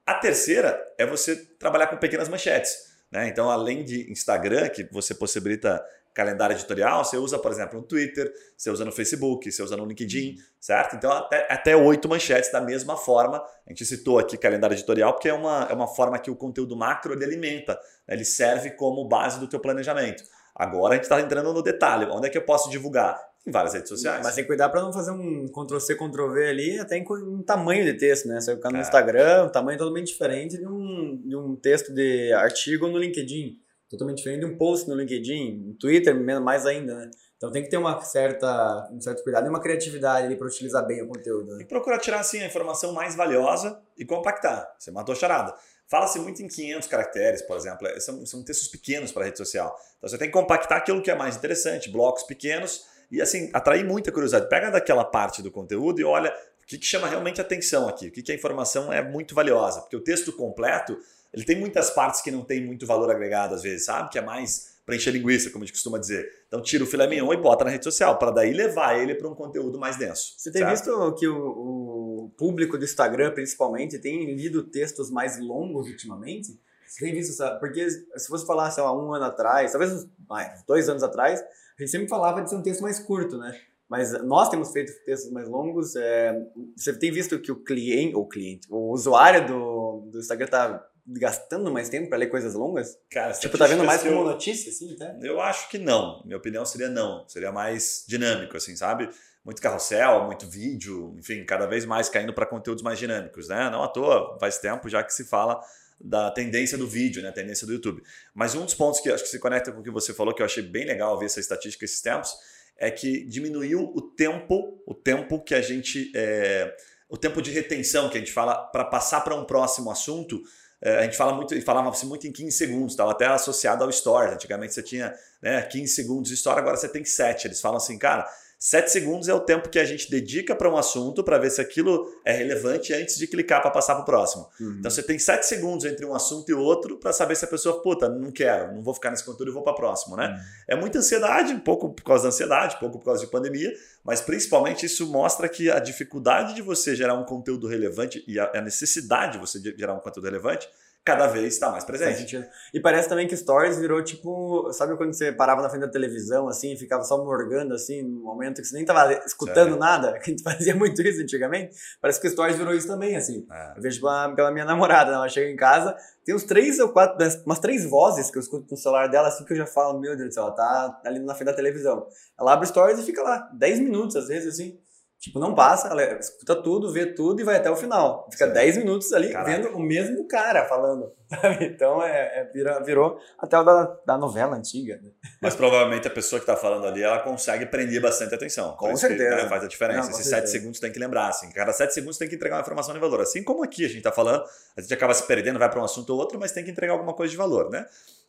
A terceira é você trabalhar com pequenas manchetes. Né? Então, além de Instagram, que você possibilita calendário editorial, você usa, por exemplo, no Twitter, você usa no Facebook, você usa no LinkedIn, certo? Então, até, oito manchetes da mesma forma. A gente citou aqui calendário editorial porque é uma, é uma forma que o conteúdo macro ele alimenta, né? ele serve como base do teu planejamento. Agora a gente está entrando no detalhe. Onde é que eu posso divulgar? Em várias redes sociais.
Mas tem que cuidar para não fazer um Ctrl-C, Ctrl-V ali, até em um tamanho de texto, né? Você vai ficar no
É.
Instagram, um tamanho totalmente diferente de um, de um texto de artigo no LinkedIn. Totalmente diferente de um post no LinkedIn, no Twitter, mais ainda, né? Então tem que ter uma certa, um certo cuidado e uma criatividade ali para utilizar bem o conteúdo. Né?
E procurar tirar assim a informação mais valiosa e compactar. Você matou a charada. Fala-se muito em 500 caracteres, por exemplo. É, São, são textos pequenos para a rede social. Então você tem que compactar aquilo que é mais interessante, blocos pequenos e assim atrair muita curiosidade. Pega daquela parte do conteúdo e olha o que, que chama realmente atenção aqui, o que, que a informação é muito valiosa. Porque o texto completo ele tem muitas partes que não tem muito valor agregado às vezes, sabe? Que é mais para encher linguiça, como a gente costuma dizer. Então tira o filé mignon e bota na rede social, para daí levar ele para um conteúdo mais denso.
Você tem
certo?
visto que o, o público do Instagram, principalmente, tem lido textos mais longos ultimamente? Você tem visto essa? Porque se você falar, sei lá, um ano atrás, talvez uns mais, dois anos atrás, a gente sempre falava de ser um texto mais curto, né? Mas nós temos feito textos mais longos. é, você tem visto que o cliente, ou cliente, o usuário do, do Instagram tá gastando mais tempo para ler coisas longas?
Cara,
Tipo, tá vendo mais
estatísticas
como
eu-
notícia, assim, tá?
Eu acho que não. Minha opinião seria não. Seria mais dinâmico, assim, sabe? Muito carrossel, muito vídeo, enfim, cada vez mais caindo para conteúdos mais dinâmicos, né? Não à toa, faz tempo já que se fala da tendência do vídeo, né? A tendência do YouTube. Mas um dos pontos que acho que se conecta com o que você falou, que eu achei bem legal ver essa estatística esses tempos, é que diminuiu o tempo, o tempo que a gente. é, o tempo de retenção que a gente fala para passar para um próximo assunto. É, a gente fala muito, falava-se muito em 15 segundos, estava até associado ao Stories. Antigamente você tinha né, 15 segundos de história, agora você tem 7. Eles falam assim, cara, 7 segundos é o tempo que a gente dedica para um assunto para ver se aquilo é relevante antes de clicar para passar para o próximo. Então você tem 7 segundos entre um assunto e outro para saber se a pessoa, puta, não quero, não vou ficar nesse conteúdo e vou para o próximo, né? É muita ansiedade, um pouco por causa da ansiedade, um pouco por causa de pandemia, mas principalmente isso mostra que a dificuldade de você gerar um conteúdo relevante e a necessidade de você gerar um conteúdo relevante cada vez está mais presente.
E parece também que Stories virou tipo. Sabe quando você parava na frente da televisão, assim, e ficava só morgando, assim, no momento que você nem tava escutando
Sério?
nada? Que a gente fazia muito isso antigamente. Parece que o Stories virou isso também, assim.
É.
Eu vejo pela, pela minha namorada, né? ela chega em casa, tem uns três ou quatro, umas três vozes que eu escuto no celular dela, assim, que eu já falo, meu Deus do céu, ela tá ali na frente da televisão. Ela abre Stories e fica lá, 10 minutos, às vezes, assim. Tipo, não passa, ela escuta tudo, vê tudo e vai até o final. Fica
Sim.
10 minutos ali
Caraca.
vendo o mesmo cara falando, sabe? Então, é, é- vira- virou até o da, da novela antiga, né?
Mas provavelmente a pessoa que está falando ali, ela consegue prender bastante atenção.
Com
isso que,
certeza.
né, faz a diferença.
Não,
Esses
certeza.
7 segundos tem que lembrar. Assim, cada 7 segundos tem que entregar uma informação de valor. Assim como aqui a gente está falando, a gente acaba se perdendo, vai para um assunto ou outro, mas tem que entregar alguma coisa de valor, né?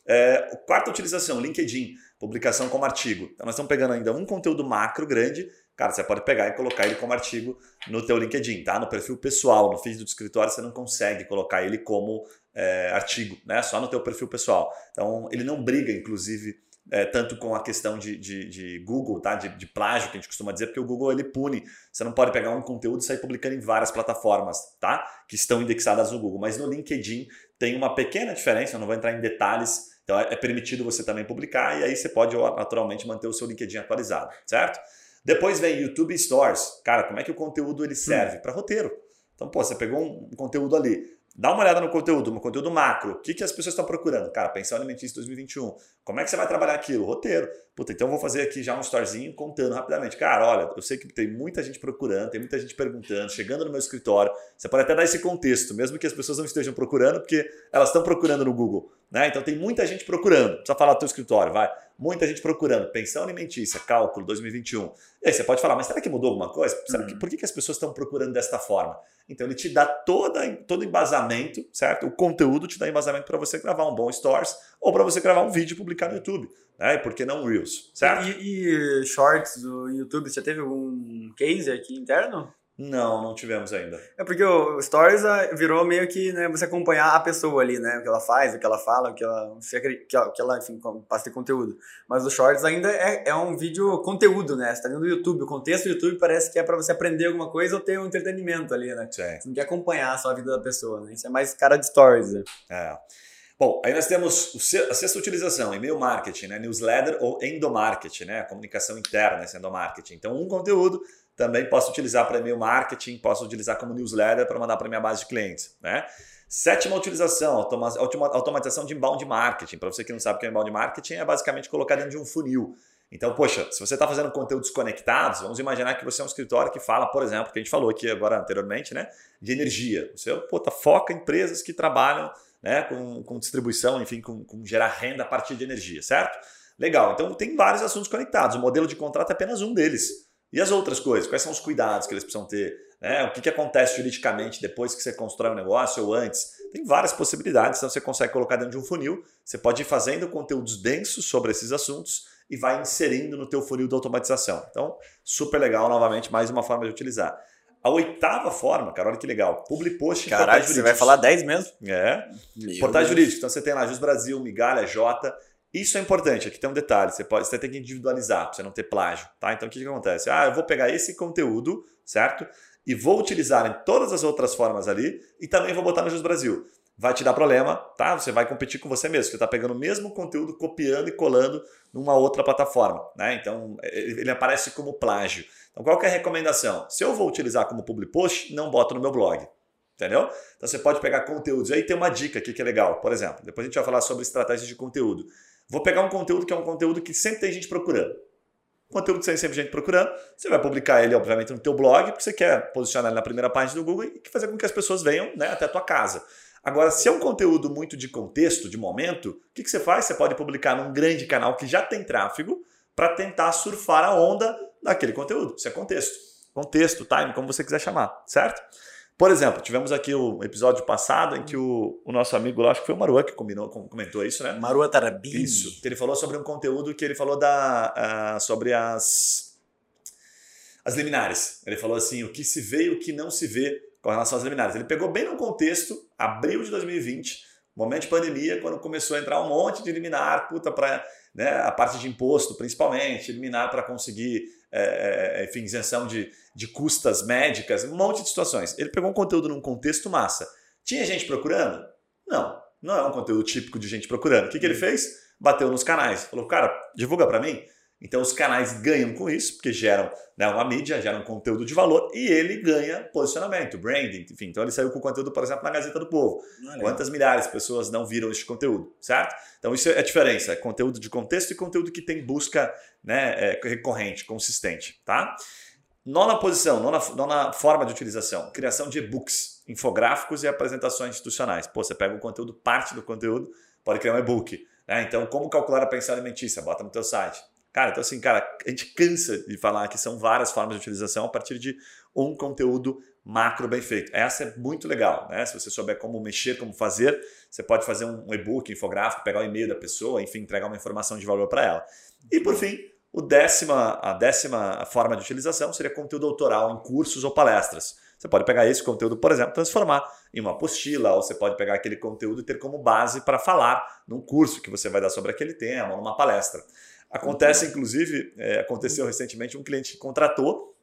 É, quarta utilização, LinkedIn, publicação como artigo. Então nós estamos pegando ainda um conteúdo macro grande, cara, você pode pegar e colocar ele como artigo no teu LinkedIn, tá? No perfil pessoal, no feed do escritório, você não consegue colocar ele como é, artigo, né? Só no teu perfil pessoal. Então ele não briga, inclusive, é, tanto com a questão de, de, de Google, tá? De, de plágio, que a gente costuma dizer, porque o Google ele pune. Você não pode pegar um conteúdo e sair publicando em várias plataformas, tá? Que estão indexadas no Google. Mas no LinkedIn tem uma pequena diferença, eu não vou entrar em detalhes. Então é é permitido você também publicar e aí você pode naturalmente manter o seu LinkedIn atualizado, certo? Depois vem YouTube Stories. Cara, como é que o conteúdo ele serve? Hum. Para roteiro. Então, pô, você pegou um conteúdo ali, Dá uma olhada no conteúdo, no conteúdo macro. O que, que as pessoas estão procurando? Cara, pensão alimentícia 2021. Como é que você vai trabalhar aquilo? Roteiro. Puta, então eu vou fazer aqui já um storyzinho contando rapidamente. Cara, olha, eu sei que tem muita gente procurando, tem muita gente perguntando, chegando no meu escritório. Você pode até dar esse contexto, mesmo que as pessoas não estejam procurando, porque elas estão procurando no Google. Né? Então tem muita gente procurando. Precisa falar do teu escritório, vai. Muita gente procurando. Pensão alimentícia, cálculo 2021. E aí você pode falar, mas será que mudou alguma coisa? Será que, uhum. por que, que as pessoas estão procurando desta forma? Então ele te dá toda, todo embasamento, certo? O conteúdo te dá embasamento para você gravar um bom Stories ou para você gravar um vídeo e publicar no YouTube. Né? E por que não Reels, certo?
E, e Shorts do YouTube, você teve algum case aqui interno?
Não, não tivemos ainda.
É porque o Stories ah, virou meio que né, você acompanhar a pessoa ali, né? O que ela faz, o que ela fala, o que ela, ela, que ela enfim, passa de conteúdo. Mas o Shorts ainda é, é um vídeo conteúdo, né? Você tá dentro do YouTube. O contexto do YouTube parece que é para você aprender alguma coisa ou ter um entretenimento ali, né? Sim. Você não quer acompanhar só a vida da pessoa, né? Isso é mais cara de Stories, né?
É. Bom, aí nós temos a sexta utilização, e-mail marketing, né? newsletter ou endomarketing, né? comunicação interna, esse endomarketing. Então, um conteúdo também posso utilizar para e-mail marketing, posso utilizar como newsletter para mandar para minha base de clientes. Né? Sétima utilização, automa automatização de inbound marketing. Para você que não sabe o que é inbound marketing, é basicamente colocar dentro de um funil. Então, poxa, se você está fazendo conteúdos conectados, vamos imaginar que você é um escritório que fala, por exemplo, que a gente falou aqui agora anteriormente, né, de energia. Você pô, tá, foca em empresas que trabalham né, com, com distribuição, enfim, com, com gerar renda a partir de energia, certo? Legal, então tem vários assuntos conectados. O modelo de contrato é apenas um deles. E as outras coisas? Quais são os cuidados que eles precisam ter? Né? O que, que acontece juridicamente depois que você constrói um negócio ou antes? Tem várias possibilidades, então você consegue colocar dentro de um funil. Você pode ir fazendo conteúdos densos sobre esses assuntos e vai inserindo no teu funil de automatização. Então, super legal, novamente, mais uma forma de utilizar. A oitava forma, cara, olha que legal. Public post
em Caralho, você vai falar 10 mesmo?
É. Meu portais jurídicos. Então você tem lá Jus Brasil, Migalha, J. Isso é importante, aqui tem um detalhe, você, pode, você tem que individualizar para você não ter plágio, tá? Então o que, que acontece? Ah, eu vou pegar esse conteúdo, certo? E vou utilizar em todas as outras formas ali e também vou botar no Jus Brasil. Vai te dar problema, tá? Você vai competir com você mesmo, você está pegando o mesmo conteúdo, copiando e colando numa outra plataforma, né? Então ele aparece como plágio. Então qual é a recomendação? Se eu vou utilizar como public post, não boto no meu blog. Entendeu? Então você pode pegar conteúdos. Aí tem uma dica aqui que é legal. Por exemplo, depois a gente vai falar sobre estratégias de conteúdo. Vou pegar um conteúdo que é um conteúdo que sempre tem gente procurando. Conteúdo que tem sempre gente procurando, você vai publicar ele, obviamente, no teu blog, porque você quer posicionar ele na primeira página do Google e fazer com que as pessoas venham né, até a tua casa. Agora, se é um conteúdo muito de contexto, de momento, o que, que você faz? Você pode publicar num grande canal que já tem tráfego para tentar surfar a onda daquele conteúdo. Isso é contexto. Contexto, time, como você quiser chamar, certo? Por exemplo, tivemos aqui o episódio passado em que o, o nosso amigo lá, acho que foi o Marua que combinou, comentou isso, né?
Marua Tarabini.
Isso. Ele falou sobre um conteúdo que ele falou da, uh, sobre as, as liminares. Ele falou assim, o que se vê e o que não se vê com relação às liminares. Ele pegou bem no contexto, abril de 2020, momento de pandemia, quando começou a entrar um monte de liminar, puta, para né, a parte de imposto, principalmente, liminar para conseguir é, é, enfim, isenção de, de custas médicas, um monte de situações. Ele pegou um conteúdo num contexto massa. Tinha gente procurando? Não, não é um conteúdo típico de gente procurando. O que, que ele fez? Bateu nos canais. Falou, cara, divulga para mim. Então os canais ganham com isso, porque geram né, uma mídia, geram conteúdo de valor e ele ganha posicionamento, branding, enfim. Então ele saiu com conteúdo, por exemplo, na Gazeta do Povo. Quantas milhares de pessoas não viram este conteúdo, certo? Então isso é a diferença, conteúdo de contexto e conteúdo que tem busca né, é, recorrente, consistente, tá? Nona posição, nona, nona forma de utilização, criação de e-books, infográficos e apresentações institucionais. Pô, você pega o conteúdo, parte do conteúdo, pode criar um e-book. Né? Então, como calcular a pensão alimentícia? Bota no teu site. Cara, então assim, cara, a gente cansa de falar que são várias formas de utilização a partir de um conteúdo macro bem feito. Essa é muito legal, né? Se você souber como mexer, como fazer, você pode fazer um e-book, infográfico, pegar o e-mail da pessoa, enfim, entregar uma informação de valor para ela. E por fim, o décima, a décima forma de utilização seria conteúdo autoral em cursos ou palestras. Você pode pegar esse conteúdo, por exemplo, transformar em uma apostila, ou você pode pegar aquele conteúdo e ter como base para falar num curso que você vai dar sobre aquele tema, ou numa palestra. Acontece, inclusive, é, aconteceu recentemente um cliente que contratou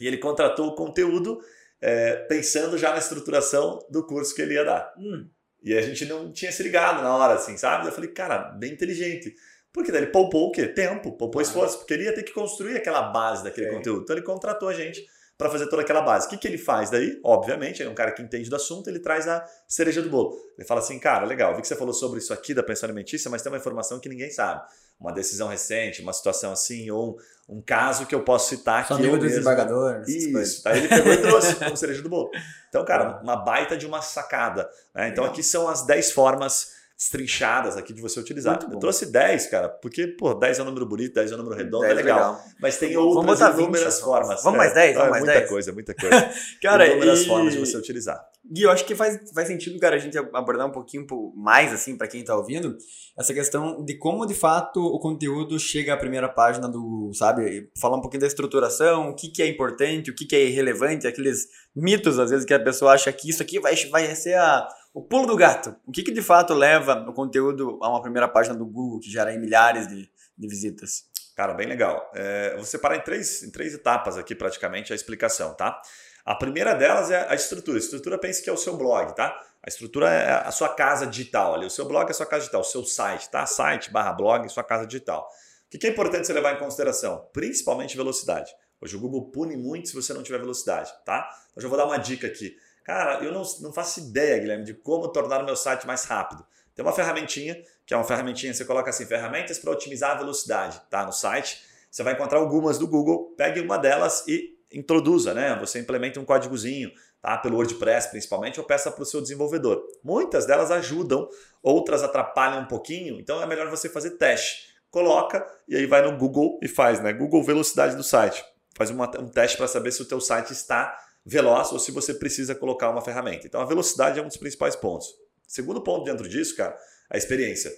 e ele contratou o conteúdo é, pensando já na estruturação do curso que ele ia dar. Hum. E a gente não tinha se ligado na hora, assim, sabe? Eu falei, cara, bem inteligente. Porque daí ele poupou o quê? Tempo, poupou esforço, porque ele ia ter que construir aquela base daquele conteúdo. Então ele contratou a gente para fazer toda aquela base. O que, que ele faz daí? Obviamente, ele é um cara que entende do assunto, ele traz a cereja do bolo. Ele fala assim, cara, legal, vi que você falou sobre isso aqui da pensão alimentícia, mas tem uma informação que ninguém sabe. Uma decisão recente, uma situação assim, ou um, um caso que eu posso citar
Sou
que eu
do
mesmo...
desembargador.
Isso. Aí ele pegou e trouxe como cereja do bolo. Então, cara, uma baita de uma sacada. né? Então,
Legal.
aqui são as 10 formas destrinchadas aqui de você utilizar. Eu trouxe 10, cara, porque, pô, 10 é um número bonito, 10 é um número redondo, é
10
legal. Mas tem outras
botar 20,
inúmeras
vamos-
formas.
vamos mais 10?
Então,
Vamos
é
mais
muita
10?
coisa, muita coisa.
Cara,
inúmeras
e...
formas de você utilizar.
Gui, eu acho que faz, faz sentido, cara, a gente abordar um pouquinho po- mais, assim, para quem tá ouvindo, essa questão de como, de fato, o conteúdo chega à primeira página do, sabe? Falar um pouquinho da estruturação, o que, que é importante, o que, que é irrelevante, aqueles mitos, às vezes, que a pessoa acha que isso aqui vai, vai ser a, o pulo do gato. O que, que, de fato, leva o conteúdo a uma primeira página do Google, que gera milhares de, de visitas?
Cara, bem legal. É, vou separar em três, em três etapas aqui, praticamente, a explicação, tá? A primeira delas é a estrutura. A estrutura pense que é o seu blog, tá? A estrutura é a sua casa digital ali. O seu blog é a sua casa digital, o seu site, tá? Site barra blog, sua casa digital. O que é importante você levar em consideração? Principalmente velocidade. Hoje o Google pune muito se você não tiver velocidade, tá? Então já vou dar uma dica aqui. Cara, eu não, não faço ideia, Guilherme, de como tornar o meu site mais rápido. Tem uma ferramentinha, que é uma ferramentinha, você coloca assim, ferramentas para otimizar a velocidade, tá? No site. Você vai encontrar algumas do Google, pegue uma delas e introduza, né? Você implementa um códigozinho, tá? Pelo WordPress principalmente, ou peça para o seu desenvolvedor. Muitas delas ajudam, outras atrapalham um pouquinho, então é melhor você fazer teste. Coloca e aí vai no Google e faz, né? Google velocidade do site. Faz uma, um teste para saber se o teu site está veloz ou se você precisa colocar uma ferramenta. Então a velocidade é um dos principais pontos. Segundo ponto dentro disso, cara, a experiência.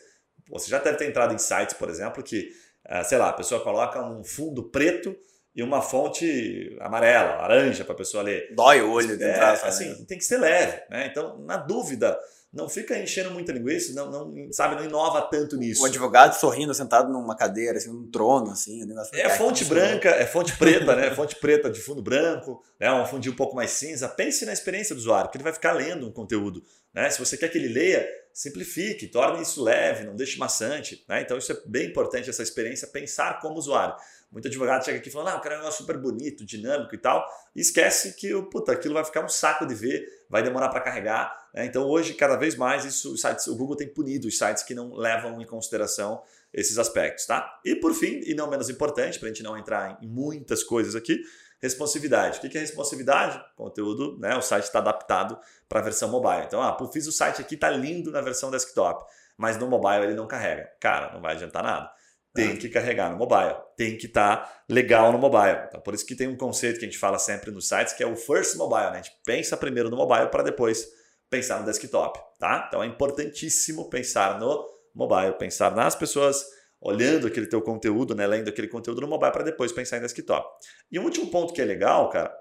Você já deve ter entrado em sites, por exemplo, que, ah, sei lá, a pessoa coloca um fundo preto e uma fonte amarela, laranja para a pessoa ler.
Dói o olho de
É, assim, tem que ser leve, né? Então, na dúvida, não fica enchendo muita linguiça, não, não sabe, não inova tanto nisso.
O advogado sorrindo, sentado numa cadeira, assim, num trono, assim.
É
Cara,
fonte
que
branca, é fonte preta, né? Fonte preta de fundo branco, né? um fundinho um pouco mais cinza. Pense na experiência do usuário, porque ele vai ficar lendo um conteúdo. Né? Se você quer que ele leia, simplifique, torne isso leve, não deixe maçante. Né? Então isso é bem importante, essa experiência, pensar como usuário. Muito advogado chega aqui falando, ah, o cara é um negócio super bonito, dinâmico e tal, e esquece que puta, aquilo vai ficar um saco de ver, vai demorar para carregar. Né? Então hoje, cada vez mais, isso, os sites, o Google tem punido os sites que não levam em consideração esses aspectos, tá? E por fim, e não menos importante, para a gente não entrar em muitas coisas aqui, responsividade. O que é responsividade? Conteúdo, né? O site está adaptado para a versão mobile. Então, ah, fiz o site aqui, tá lindo na versão desktop, mas no mobile ele não carrega. Cara, não vai adiantar nada. Tem que carregar no mobile, tem que estar tá legal no mobile. Então, por isso que tem um conceito que a gente fala sempre nos sites, que é o first mobile. Né? A gente pensa primeiro no mobile para depois pensar no desktop. Tá? Então é importantíssimo pensar no mobile, pensar nas pessoas olhando aquele teu conteúdo, né, lendo aquele conteúdo no mobile para depois pensar em desktop. E um último ponto que é legal, cara,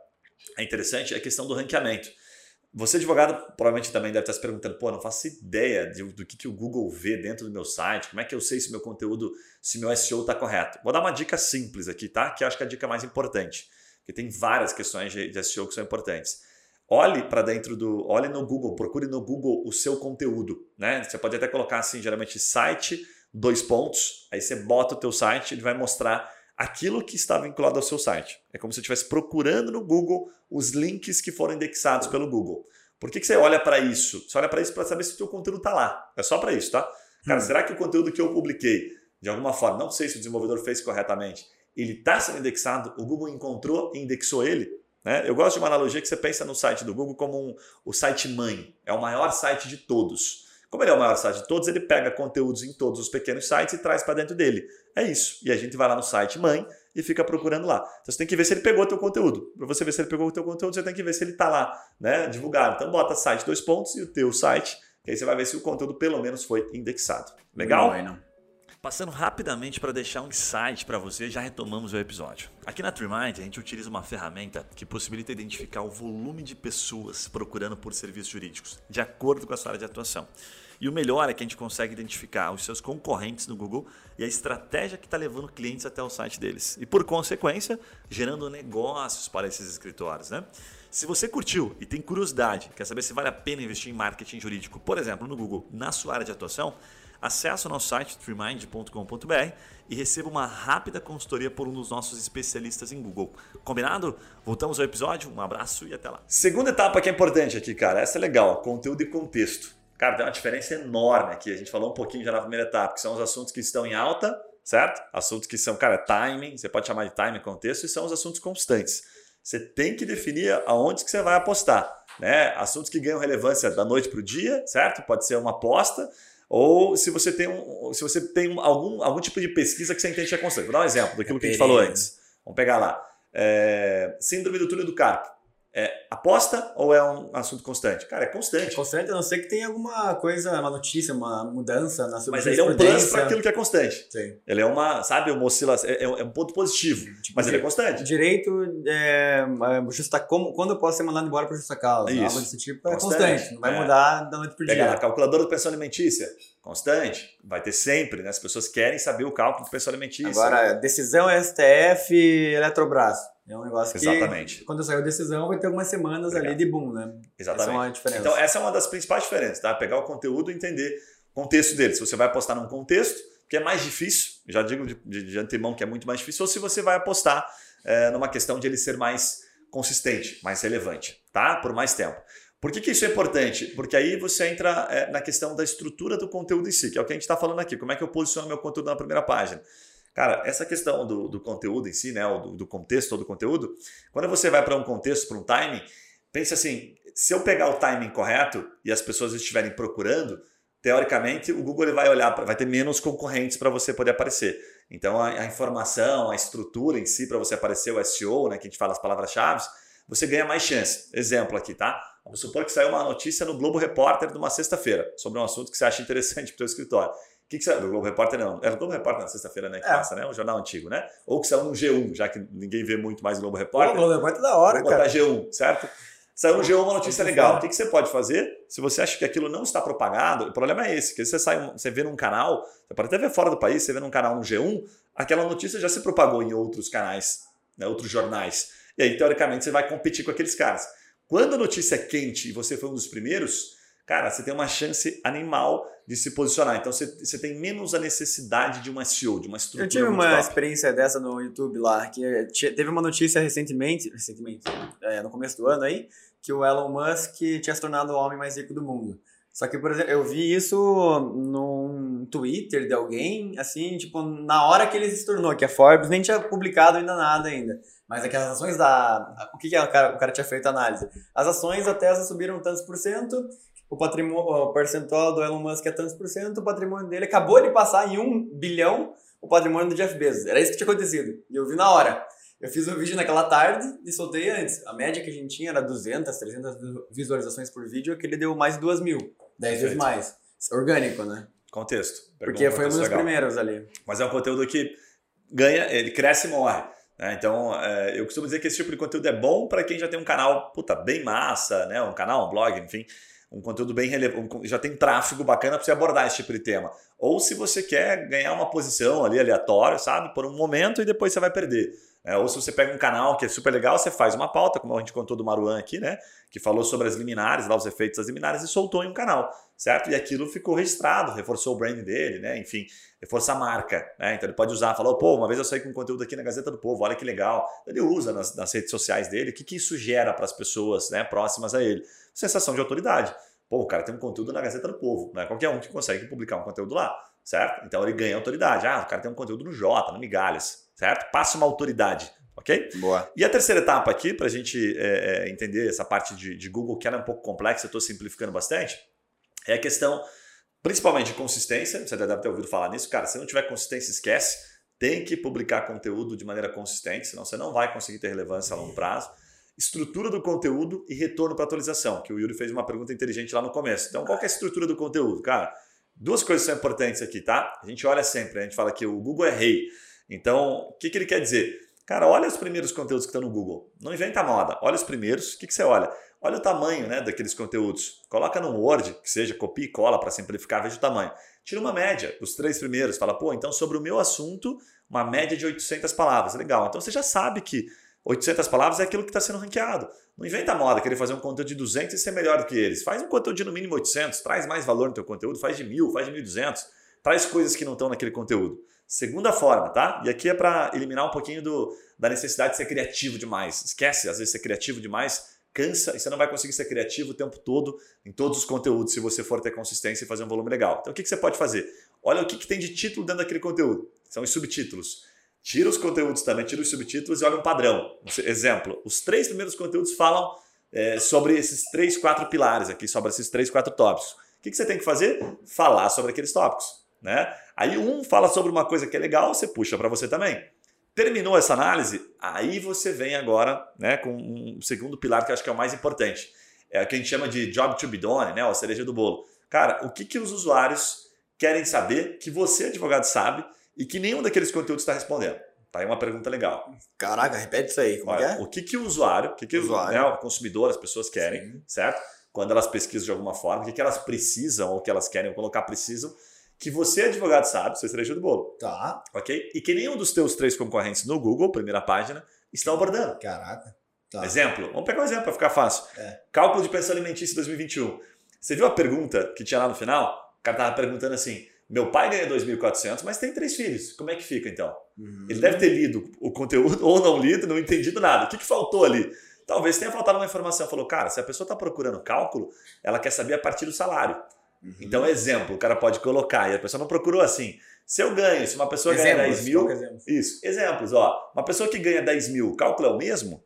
é interessante, é a questão do ranqueamento. Você, advogado, provavelmente também deve estar se perguntando, pô, não faço ideia de, do que, que o Google vê dentro do meu site, como é que eu sei se meu conteúdo, se meu SEO está correto. Vou dar uma dica simples aqui, tá? Que acho que é a dica mais importante, porque tem várias questões de, de SEO que são importantes. Olhe para dentro do, olhe no Google, procure no Google o seu conteúdo, né? Você pode até colocar assim, geralmente site, dois pontos, aí você bota o teu site, ele vai mostrar aquilo que está vinculado ao seu site. É como se você estivesse procurando no Google os links que foram indexados pelo Google. Por que, que você olha para isso? Você olha para isso para saber se o teu conteúdo está lá. É só para isso, tá? Cara, hum. será que o conteúdo que eu publiquei, de alguma forma, não sei se o desenvolvedor fez corretamente, ele está sendo indexado, o Google encontrou e indexou ele? Né? Eu gosto de uma analogia que você pensa no site do Google como um, o site mãe. É o maior site de todos. Como ele é o maior site de todos, ele pega conteúdos em todos os pequenos sites e traz para dentro dele. É isso. E a gente vai lá no site mãe e fica procurando lá. Então você tem que ver se ele pegou o teu conteúdo. Para você ver se ele pegou o teu conteúdo, você tem que ver se ele está lá, né, divulgado. Então bota site dois pontos e o teu site, que aí você vai ver se o conteúdo pelo menos foi indexado. Legal?
Não.
Passando rapidamente para deixar um insight para você, já retomamos o episódio. Aqui na TreeMind a gente utiliza uma ferramenta que possibilita identificar o volume de pessoas procurando por serviços jurídicos, de acordo com a sua área de atuação. E o melhor é que a gente consegue identificar os seus concorrentes no Google e a estratégia que está levando clientes até o site deles. E por consequência, gerando negócios para esses escritórios. Né? Se você curtiu e tem curiosidade, quer saber se vale a pena investir em marketing jurídico, por exemplo, no Google, na sua área de atuação, acesse o nosso site treemind.com.br e receba uma rápida consultoria por um dos nossos especialistas em Google. Combinado? Voltamos ao episódio, um abraço e até lá. Segunda etapa que é importante aqui, cara, essa é legal, conteúdo e contexto. Cara, tem uma diferença enorme aqui. A gente falou um pouquinho já na primeira etapa, que são os assuntos que estão em alta, certo? Assuntos que são, cara, timing, você pode chamar de timing, contexto, e são os assuntos constantes. Você tem que definir aonde que você vai apostar. Né? Assuntos que ganham relevância da noite para o dia, certo? Pode ser uma aposta, ou se você tem, um, se você tem algum, algum tipo de pesquisa que você entende que é constante. Vou dar um exemplo daquilo que a gente falou antes. Vamos pegar lá. É, síndrome do túnel do carpo. É aposta ou é um assunto constante? Cara, é constante.
É constante, a não ser que tenha alguma coisa, uma notícia, uma mudança na sua
Mas ele é um plus para aquilo que é constante.
Sim.
Ele é uma, sabe, uma oscilação, é, é um ponto positivo, tipo, mas ele é constante.
Direito, é, é, justa, como, quando eu posso ser mandado embora por justa causa?
Isso.
Algo desse tipo é constante, constante não vai é. mudar da noite para
dia.
Pega
a calculadora do pensão alimentícia, constante, vai ter sempre, né? As pessoas querem saber o cálculo do pensão alimentícia.
Agora, decisão STF, Eletrobras. É um negócio
Exatamente.
que, quando sair a decisão, vai ter algumas semanas Obrigado. ali de boom, né?
Exatamente. Essa é
uma diferença.
Então, essa é uma das principais diferenças, tá? Pegar o conteúdo e entender o contexto dele. Se você vai apostar num contexto, que é mais difícil, já digo de, de, de antemão que é muito mais difícil, ou se você vai apostar é, numa questão de ele ser mais consistente, mais relevante, tá? Por mais tempo. Por que, que isso é importante? Porque aí você entra é, na questão da estrutura do conteúdo em si, que é o que a gente está falando aqui. Como é que eu posiciono meu conteúdo na primeira página? Cara, essa questão do, do conteúdo em si, né, do, do contexto do conteúdo, quando você vai para um contexto, para um timing, pense assim: se eu pegar o timing correto e as pessoas estiverem procurando, teoricamente o Google ele vai olhar, vai ter menos concorrentes para você poder aparecer. Então a, a, informação, a estrutura em si para você aparecer, o SEO, né, que a gente fala as palavras-chave, você ganha mais chance. Exemplo aqui, tá? Vamos supor que saiu uma notícia no Globo Repórter de uma sexta-feira sobre um assunto que você acha interessante para o seu escritório que, que saiu? Do Globo Repórter não. É o Globo Repórter na sexta-feira, né? Que é. passa, né? O jornal antigo, né? Ou que saiu no G1, já que ninguém vê muito mais o Globo Repórter.
O Globo Repórter é da hora,
Vou
cara.
botar G1, certo? Saiu no G1 uma notícia legal. O que, que você pode fazer? Se você acha que aquilo não está propagado, o problema é esse, que você sai, você vê num canal, você pode até ver fora do país, você vê num canal no G1, aquela notícia já se propagou em outros canais, né, outros jornais. E aí, teoricamente, você vai competir com aqueles caras. Quando a notícia é quente e você foi um dos primeiros, cara, você tem uma chance animal de se posicionar. Então você, você tem menos a necessidade de uma SEO, de uma estrutura.
Eu tive uma
top.
experiência dessa no YouTube lá, que teve uma notícia recentemente, recentemente, é, no começo do ano aí, que o Elon Musk tinha se tornado o homem mais rico do mundo. Só que, por exemplo, eu vi isso num Twitter de alguém, assim, tipo, na hora que ele se tornou, que a Forbes nem tinha publicado ainda nada ainda. Mas aquelas é ações da. O que, que o, cara, o cara tinha feito a análise? As ações, a Tesla subiram tantos por cento, o patrimônio, o percentual do Elon Musk é tantos por cento, o patrimônio dele acabou de passar em um bilhão o patrimônio do Jeff Bezos. Era isso que tinha acontecido. E eu vi na hora. Eu fiz o um vídeo naquela tarde e soltei antes. A média que a gente tinha era 200, 300 visualizações por vídeo, que ele deu mais de 2 mil. 10 vezes mais. Orgânico, né?
Contexto.
Porque foi um dos legal. primeiros ali.
Mas é um conteúdo que ganha, ele cresce e morre. Né? Então, é, eu costumo dizer que esse tipo de conteúdo é bom para quem já tem um canal puta, bem massa, né? um canal, um blog, enfim um conteúdo bem relevante, já tem tráfego bacana para você abordar esse tipo de tema. Ou se você quer ganhar uma posição ali aleatória, sabe, por um momento e depois você vai perder. É, ou se você pega um canal que é super legal, você faz uma pauta, como a gente contou do Maruan aqui, né? Que falou sobre as liminares, lá os efeitos das liminares, e soltou em um canal, certo? E aquilo ficou registrado, reforçou o brand dele, né? Enfim, reforça a marca, né? Então ele pode usar, falou, pô, uma vez eu saí com conteúdo aqui na Gazeta do Povo, olha que legal. Ele usa nas, nas redes sociais dele, o que, que isso gera para as pessoas né, próximas a ele? sensação de autoridade. Pô, o cara tem um conteúdo na Gazeta do Povo, não é qualquer um que consegue publicar um conteúdo lá, certo? Então ele ganha autoridade. Ah, o cara tem um conteúdo no Jota, no Migalhas, certo? Passa uma autoridade, ok?
Boa.
E a terceira etapa aqui, para a gente é, é, entender essa parte de, de Google, que ela é um pouco complexa, eu estou simplificando bastante, é a questão principalmente de consistência. Você deve ter ouvido falar nisso. Cara, se não tiver consistência, esquece. Tem que publicar conteúdo de maneira consistente, senão você não vai conseguir ter relevância a longo prazo estrutura do conteúdo e retorno para atualização, que o Yuri fez uma pergunta inteligente lá no começo. Então, qual é a estrutura do conteúdo? Cara, duas coisas são importantes aqui, tá? A gente olha sempre, a gente fala que o Google é rei. Então, o que, que ele quer dizer? Cara, olha os primeiros conteúdos que estão no Google. Não inventa moda. Olha os primeiros. O que, que você olha? Olha o tamanho né, daqueles conteúdos. Coloca no Word, que seja copia e cola para simplificar, veja o tamanho. Tira uma média dos três primeiros. Fala, pô, então sobre o meu assunto, uma média de 800 palavras. Legal. Então você já sabe que 800 palavras é aquilo que está sendo ranqueado. Não inventa moda querer fazer um conteúdo de 200 e ser melhor do que eles. Faz um conteúdo de no mínimo 800, traz mais valor no teu conteúdo, faz de 1000, faz de 1200. Traz coisas que não estão naquele conteúdo. Segunda forma, tá? E aqui é para eliminar um pouquinho do, da necessidade de ser criativo demais. Esquece, às vezes, ser criativo demais cansa e você não vai conseguir ser criativo o tempo todo em todos os conteúdos se você for ter consistência e fazer um volume legal. Então, o que, que você pode fazer? Olha o que, que tem de título dentro daquele conteúdo. São os subtítulos. Tira os conteúdos também, tira os subtítulos e olha um padrão. Exemplo, os três primeiros conteúdos falam é, sobre esses três, quatro pilares aqui, sobre esses três, quatro tópicos. O que, que você tem que fazer? Falar sobre aqueles tópicos. Né? Aí um fala sobre uma coisa que é legal, você puxa para você também. Terminou essa análise, aí você vem agora né, com um segundo pilar que eu acho que é o mais importante. É o que a gente chama de job to be done, né, a cereja do bolo. Cara, o que, que os usuários querem saber que você, advogado, sabe e que nenhum daqueles conteúdos está respondendo? Tá aí uma pergunta legal.
Caraca, repete isso aí. Como
Olha,
é?
O que, que o usuário, o que, que o,
Usuário.
né, o consumidor, as pessoas querem,
Sim.
certo? Quando elas pesquisam de alguma forma, o que, que elas precisam ou que elas querem colocar precisam, que você, advogado, sabe, seu cereja do bolo,
Tá.
ok? E que nenhum dos teus três concorrentes no Google, primeira página, estão abordando.
Caraca. Tá.
Exemplo, vamos pegar um exemplo para ficar fácil.
É.
Cálculo de pensão alimentícia 2021. Você viu a pergunta que tinha lá no final? O cara tava perguntando assim: meu pai ganha 2.400, mas tem três filhos. Como é que fica então?
Uhum.
Ele deve ter lido o conteúdo ou não lido, não entendido nada. O que, que faltou ali? Talvez tenha faltado uma informação. Falou, cara, se a pessoa está procurando cálculo, ela quer saber a partir do salário.
Uhum.
Então, exemplo, o cara pode colocar, e a pessoa não procurou assim. Se eu ganho, se uma pessoa ganha
Exemplos,
10 mil.
qual que é exemplo?
Isso, exemplos, ó. Uma pessoa que ganha 10 mil, o cálculo é o mesmo?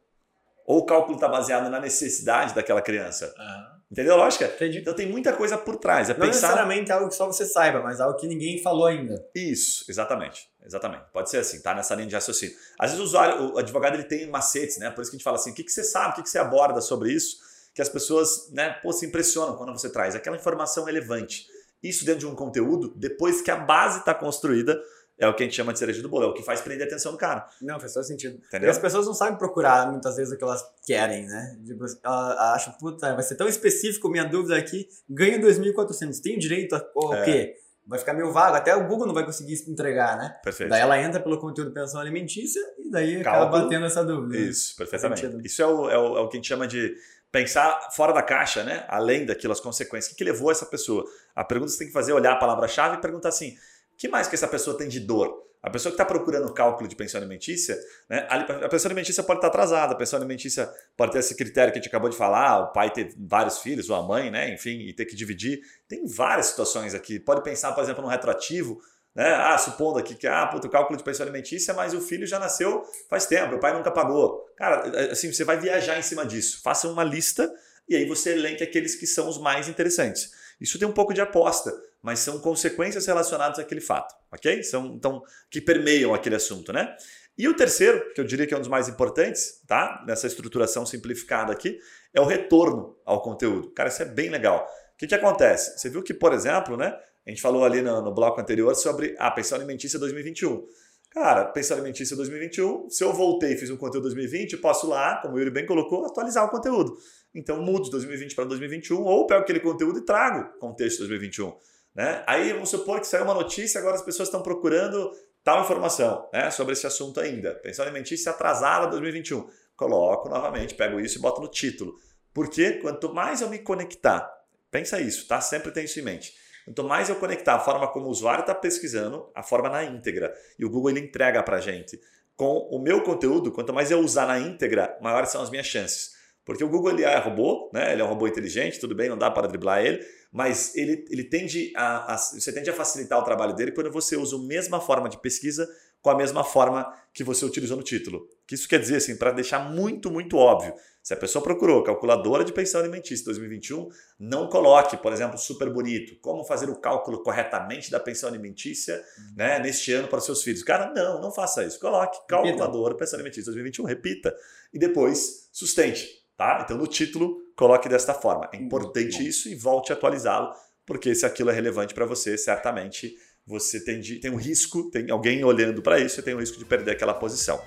Ou o cálculo está baseado na necessidade daquela criança?
Ah,
Entendeu a lógica?
entendi.
Então tem muita coisa por trás. É
Não
pensar.
necessariamente algo que só você saiba, mas algo que ninguém falou ainda.
Isso, exatamente. Exatamente. Pode ser assim, tá nessa linha de raciocínio. Às vezes o usuário, o advogado, ele tem macetes, né? Por isso que a gente fala assim: o que, que você sabe, o que, que você aborda sobre isso, que as pessoas, né, pô, se impressionam quando você traz aquela informação relevante. Isso dentro de um conteúdo, depois que a base está construída, é o que a gente chama de cereja do bolo, é o que faz prender a atenção do cara.
Não, faz todo sentido. E
Entendeu?
as pessoas não sabem procurar muitas vezes o que elas querem, né? Tipo, ela acha, puta, vai ser tão específico minha dúvida aqui, ganho 2.400, tenho direito a o
É.
quê? Vai ficar meio vago, até o Google não vai conseguir entregar, né?
Perfeito.
Daí ela entra pelo conteúdo de pensão alimentícia e daí acaba
Cálculo.
batendo essa dúvida.
Isso, perfeitamente. Isso é o, é, o, é o que a gente chama de pensar fora da caixa, né? Além daquilo, as consequências. O que, levou essa pessoa? A pergunta que você tem que fazer é olhar a palavra-chave e perguntar assim: o que mais que essa pessoa tem de dor? A pessoa que está procurando cálculo de pensão alimentícia, né? A pensão alimentícia pode estar atrasada, a pensão alimentícia pode ter esse critério que a gente acabou de falar, o pai ter vários filhos, ou a mãe, né? Enfim, e ter que dividir. Tem várias situações aqui. Pode pensar, por exemplo, no retroativo, né? Ah, supondo aqui que ah, puto, o cálculo de pensão alimentícia, mas o filho já nasceu faz tempo, o pai nunca pagou. Cara, assim, você vai viajar em cima disso. Faça uma lista e aí você elenque aqueles que são os mais interessantes. Isso tem um pouco de aposta, mas são consequências relacionadas àquele fato, ok? São, então, que permeiam aquele assunto, né? E o terceiro, que eu diria que é um dos mais importantes, tá? Nessa estruturação simplificada aqui, é o retorno ao conteúdo. Cara, isso é bem legal. O que, que acontece? Você viu que, por exemplo, né? A gente falou ali no, no bloco anterior sobre a pensão alimentícia 2021. Cara, pensão alimentícia 2021, se eu voltei e fiz um conteúdo 2020, eu posso lá, como o Yuri bem colocou, atualizar o conteúdo. Então mudo de 2020 para 2021 ou pego aquele conteúdo e trago contexto de 2021. Né? Aí vamos supor que saiu uma notícia, agora as pessoas estão procurando tal informação né, sobre esse assunto ainda. Pensão alimentícia atrasada 2021. Coloco novamente, pego isso e boto no título. Porque quanto mais eu me conectar, pensa isso, tá? Sempre tem isso em mente. Quanto mais eu conectar a forma como o usuário está pesquisando, a forma na íntegra, e o Google ele entrega para a gente. Com o meu conteúdo, quanto mais eu usar na íntegra, maiores são as minhas chances. Porque o Google ele é robô, né? ele é um robô inteligente, tudo bem, não dá para driblar ele, mas ele, ele tende a, a, você tende a facilitar o trabalho dele quando você usa a mesma forma de pesquisa com a mesma forma que você utilizou no título. O que isso quer dizer, assim, para deixar muito, muito óbvio. Se a pessoa procurou calculadora de pensão alimentícia 2021, não coloque, por exemplo, super bonito, como fazer o cálculo corretamente da pensão alimentícia né, neste ano para os seus filhos. Cara, não, não faça isso. Coloque calculadora pensão alimentícia 2021, repita, e depois sustente. Tá? Então, no título, coloque desta forma. É importante isso e volte a atualizá-lo, porque se aquilo é relevante para você, certamente você tem, de, tem um risco, tem alguém olhando para isso e tem um risco de perder aquela posição.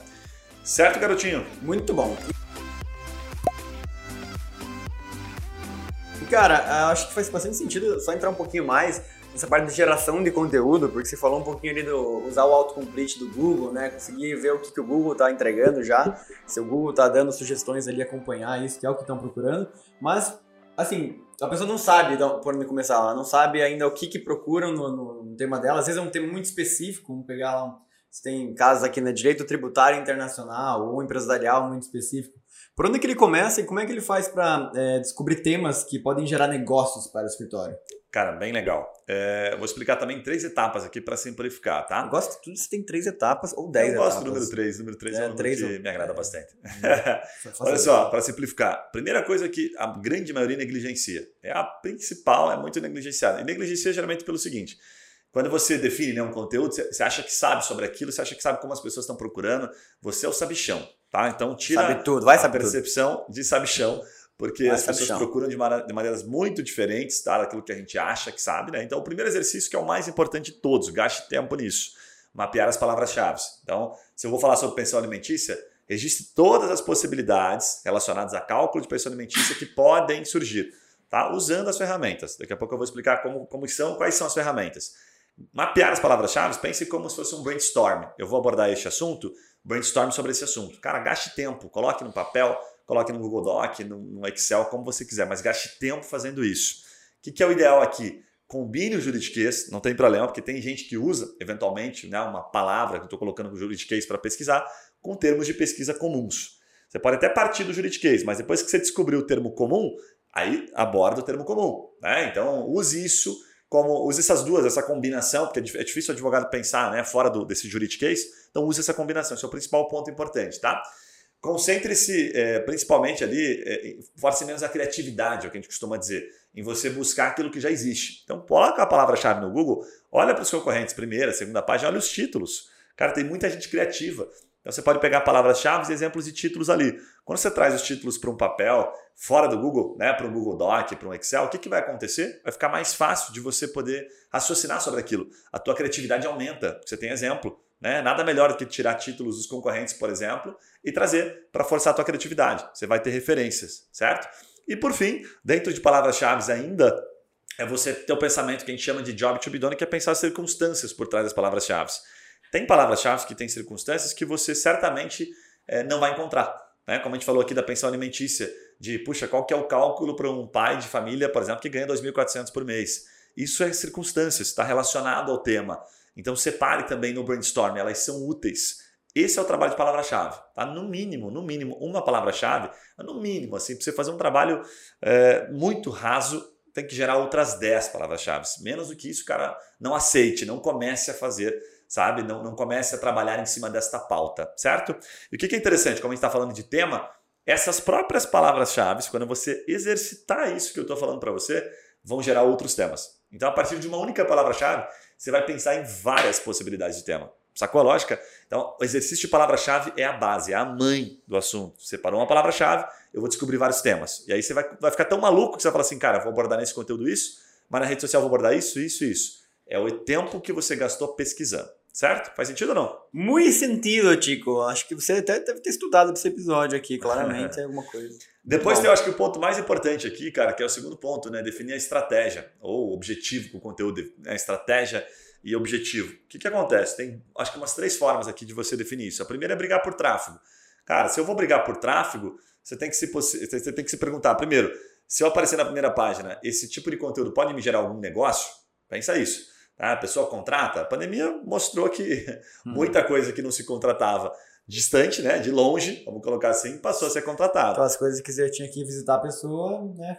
Certo, garotinho?
Muito bom. Cara, acho que faz bastante sentido só entrar um pouquinho mais nessa parte de geração de conteúdo, porque você falou um pouquinho ali do usar o autocomplete do Google, né? Conseguir ver o que, que o Google está entregando já, se o Google está dando sugestões ali, acompanhar isso, que é o que estão procurando. Mas, assim, a pessoa não sabe por onde começar, ela não sabe ainda o que, que procuram no, no, tema dela. Às vezes é um tema muito específico, vamos pegar lá, você tem casos aqui, né, direito tributário internacional ou empresarial muito específico. Por onde que ele começa e como é que ele faz para é, descobrir temas que podem gerar negócios para o escritório?
Cara, bem legal. É, vou explicar também três etapas aqui para simplificar, tá?
Eu gosto de tudo se tem três etapas ou dez etapas. Eu
gosto do número três. Número três é, é um três que me agrada é. bastante. Olha só, para simplificar. Primeira coisa que a grande maioria negligencia. É a principal, é muito negligenciada. E negligencia geralmente pelo seguinte. Quando você define né, um conteúdo, você acha que sabe sobre aquilo, você acha que sabe como as pessoas estão procurando, você é o sabichão, tá? Então tira
sabe tudo, vai
a percepção tudo. de sabichão porque as pessoas procuram de, de, maneiras muito diferentes tá, daquilo que a gente acha que sabe. Né? Então, o primeiro exercício, que é o mais importante de todos, gaste tempo nisso. Mapear as palavras-chave. Então, se eu vou falar sobre pensão alimentícia, registre todas as possibilidades relacionadas a cálculo de pensão alimentícia que podem surgir, tá? usando as ferramentas. Daqui a pouco eu vou explicar como, como são, quais são as ferramentas. Mapear as palavras-chave, pense como se fosse um brainstorm. Eu vou abordar este assunto, brainstorm sobre esse assunto. Cara, gaste tempo, coloque no papel, coloque no Google Doc, no, Excel, como você quiser, mas gaste tempo fazendo isso. O que, que é o ideal aqui? Combine o juridiquês, não tem problema, porque tem gente que usa, eventualmente, né, uma palavra que eu estou colocando no juridiquês para pesquisar, com termos de pesquisa comuns. Você pode até partir do juridiquês, mas depois que você descobriu o termo comum, aí aborda o termo comum. Né? Então, use isso como use essas duas, essa combinação, porque é difícil o advogado pensar né, fora do, desse juridiquês, então use essa combinação, esse é o principal ponto importante, tá? Concentre-se é, principalmente ali, é, force menos a criatividade, é o que a gente costuma dizer, em você buscar aquilo que já existe. Então, coloca a palavra-chave no Google, olha para os concorrentes, primeira, segunda página, olha os títulos. Cara, tem muita gente criativa. Então, você pode pegar palavras-chave e exemplos de títulos ali. Quando você traz os títulos para um papel, fora do Google, né, para um Google Doc, para um Excel, o que, que vai acontecer? Vai ficar mais fácil de você poder raciocinar sobre aquilo. A tua criatividade aumenta. Você tem exemplo. Né? Nada melhor do que tirar títulos dos concorrentes, por exemplo, e trazer para forçar a tua criatividade. Você vai ter referências, certo? E por fim, dentro de palavras-chave ainda, é você ter o pensamento que a gente chama de job to be done, que é pensar as circunstâncias por trás das palavras-chave. Tem palavras-chave que têm circunstâncias que você certamente é, não vai encontrar. Né? Como a gente falou aqui da pensão alimentícia, de, puxa, qual que é o cálculo para um pai de família, por exemplo, que ganha 2.400 por mês? Isso é circunstâncias, está relacionado ao tema. Então separe também no brainstorm, elas são úteis. Esse é o trabalho de palavra-chave, tá? No mínimo, no mínimo, uma palavra-chave, no mínimo, assim, para você fazer um trabalho é, muito raso, tem que gerar outras 10 palavras-chave. Menos do que isso, cara, não aceite, não comece a fazer, sabe? Não, não comece a trabalhar em cima desta pauta, certo? E o que é interessante, como a gente está falando de tema, essas próprias palavras-chave, quando você exercitar isso que eu estou falando para você, vão gerar outros temas. Então, a partir de uma única palavra-chave, você vai pensar em várias possibilidades de tema. Sacou a lógica? Então, o exercício de palavra-chave é a base, é a mãe do assunto. Você parou uma palavra-chave, eu vou descobrir vários temas. E aí você vai, vai ficar tão maluco que você vai falar assim, cara, vou abordar nesse conteúdo isso, mas na rede social vou abordar isso, isso isso. É o tempo que você gastou pesquisando. Certo? Faz sentido ou não?
Muito sentido, Chico. Acho que você até deve ter estudado esse episódio aqui, claramente é alguma coisa.
Depois tem, eu acho que o ponto mais importante aqui, cara, que é o segundo ponto, né? Definir a estratégia ou objetivo com o conteúdo, né? estratégia e objetivo. O que, que acontece? Tem, acho que umas três formas aqui de você definir isso. A primeira é brigar por tráfego. Cara, se eu vou brigar por tráfego, você tem que se, você tem que se perguntar, primeiro, se eu aparecer na primeira página, esse tipo de conteúdo pode me gerar algum negócio? Pensa isso. Tá? A pessoa contrata. A pandemia mostrou que hum. muita coisa que não se contratava distante, né, de longe, vamos colocar assim, passou a ser contratado.
Então as coisas que você tinha que visitar a pessoa, né,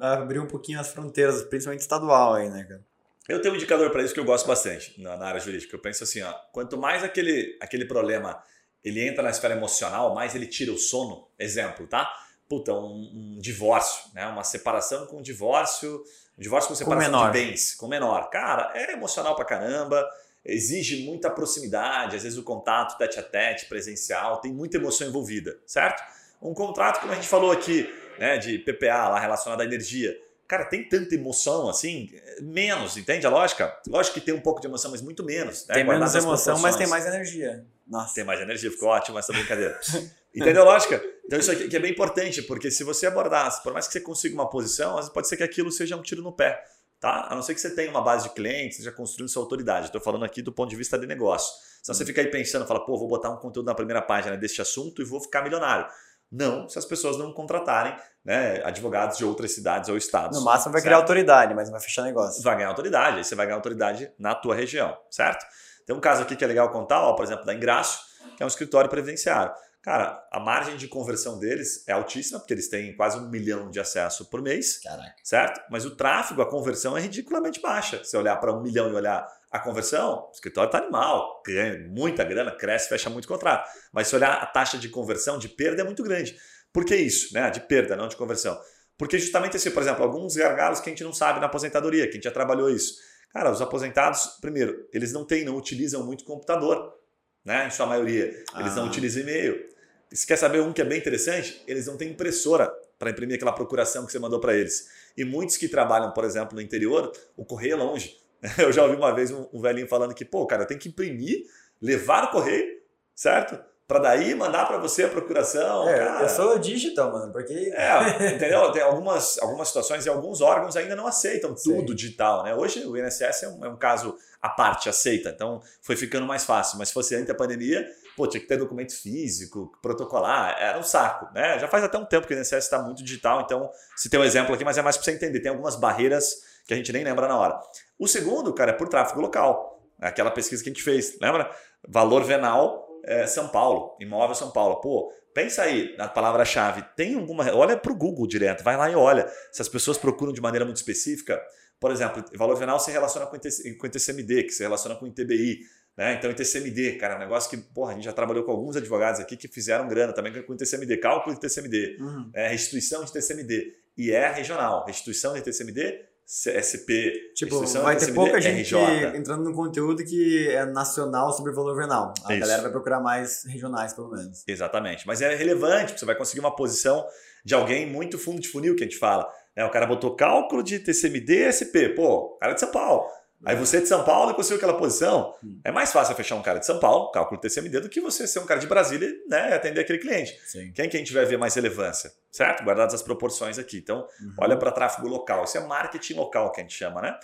abriu um pouquinho as fronteiras, principalmente estadual aí, né, cara?
Eu tenho um indicador para isso que eu gosto bastante na, na, área jurídica. Eu penso assim, ó, quanto mais aquele, aquele problema ele entra na esfera emocional, mais ele tira o sono. Exemplo, tá? Puta, um, um divórcio, né? Uma separação com divórcio, um divórcio com separação com de bens, com menor. Cara, é emocional pra caramba exige muita proximidade, às vezes o contato tete a tete, presencial, tem muita emoção envolvida, certo? Um contrato, como a gente falou aqui, né, de PPA lá relacionado à energia. Cara, tem tanta emoção assim? Menos, entende a lógica? Lógico que tem um pouco de emoção, mas muito menos.
Né? Tem menos emoção, mas tem mais energia.
Nossa. Tem mais energia, ficou ótimo essa brincadeira. Entendeu a lógica? Então isso aqui é bem importante, porque se você abordar, por mais que você consiga uma posição, pode ser que aquilo seja um tiro no pé tá? A não ser que você tenha uma base de clientes, esteja construindo sua autoridade. Estou falando aqui do ponto de vista de negócio. Se você fica aí pensando, fala, pô, vou botar um conteúdo na primeira página deste assunto e vou ficar milionário. Não, se as pessoas não contratarem né, advogados de outras cidades ou estados.
No máximo vai certo? criar autoridade, mas não vai fechar negócio.
Vai ganhar autoridade, aí você vai ganhar autoridade na tua região, certo? Tem um caso aqui que é legal contar, ó, por exemplo, da Ingraço, que é um escritório previdenciário. Cara, a margem de conversão deles é altíssima, porque eles têm quase um milhão de acesso por mês.
Caraca.
Certo? Mas o tráfego, a conversão é ridiculamente baixa. Se olhar para um milhão e olhar a conversão, o escritório está animal, ganha muita grana, cresce, fecha muito contrato. Mas se olhar a taxa de conversão, de perda, é muito grande. Por que isso? Né? De perda, não de conversão. Porque justamente assim, por exemplo, alguns gargalos que a gente não sabe na aposentadoria, que a gente já trabalhou isso. Cara, os aposentados, primeiro, eles não têm, não utilizam muito computador, né? Em sua maioria. Eles ah. não utilizam e-mail. Se quer saber um que é bem interessante, eles não têm impressora para imprimir aquela procuração que você mandou para eles. E muitos que trabalham, por exemplo, no interior, o correio é longe. Eu já ouvi uma vez um, um velhinho falando que, pô, cara, tenho que imprimir, levar o correio, certo? Para daí mandar para você a procuração.
É,
cara.
eu sou digital, mano, porque.
É, entendeu? Tem algumas, algumas situações e alguns órgãos ainda não aceitam tudo Sim. digital, né? Hoje o INSS é um, é um, caso à parte, aceita, então foi ficando mais fácil. Mas se fosse antes da pandemia, pô, tinha que ter documento físico, protocolar, era um saco, né? Já faz até um tempo que o INSS está muito digital, então se tem um exemplo aqui, mas é mais para você entender. Tem algumas barreiras que a gente nem lembra na hora. O segundo, cara, é por tráfego local. É aquela pesquisa que a gente fez, lembra? Valor venal é, São Paulo, imóvel São Paulo. Pô, pensa aí na palavra-chave. Tem alguma. Olha para o Google direto, vai lá e olha. Se as pessoas procuram de maneira muito específica, por exemplo, valor venal se relaciona com o ITCMD, que se relaciona com o ITBI. Né? Então, ITCMD, cara, é um negócio que, porra, a gente já trabalhou com alguns advogados aqui que fizeram grana também com o ITCMD, cálculo de ITCMD, uhum. é, restituição de ITCMD. E é regional. Restituição de ITCMD SP.
Tipo, vai ter pouca gente RJ. entrando no conteúdo que é nacional sobre valor venal. A Isso. galera vai procurar mais regionais, pelo menos.
Exatamente. Mas é relevante, você vai conseguir uma posição de alguém muito fundo de funil, que a gente fala. É, o cara botou cálculo de TCMD e SP. Pô, cara de São Paulo. Aí você é de São Paulo e conseguiu aquela posição. Hum. É mais fácil fechar um cara de São Paulo, cálculo TCMD, do que você ser um cara de Brasília né, e atender aquele cliente. Sim. Quem que a gente vai ver mais relevância? Certo? Guardadas as proporções aqui. Então, uhum. olha para tráfego local. Isso é marketing local que a gente chama, né?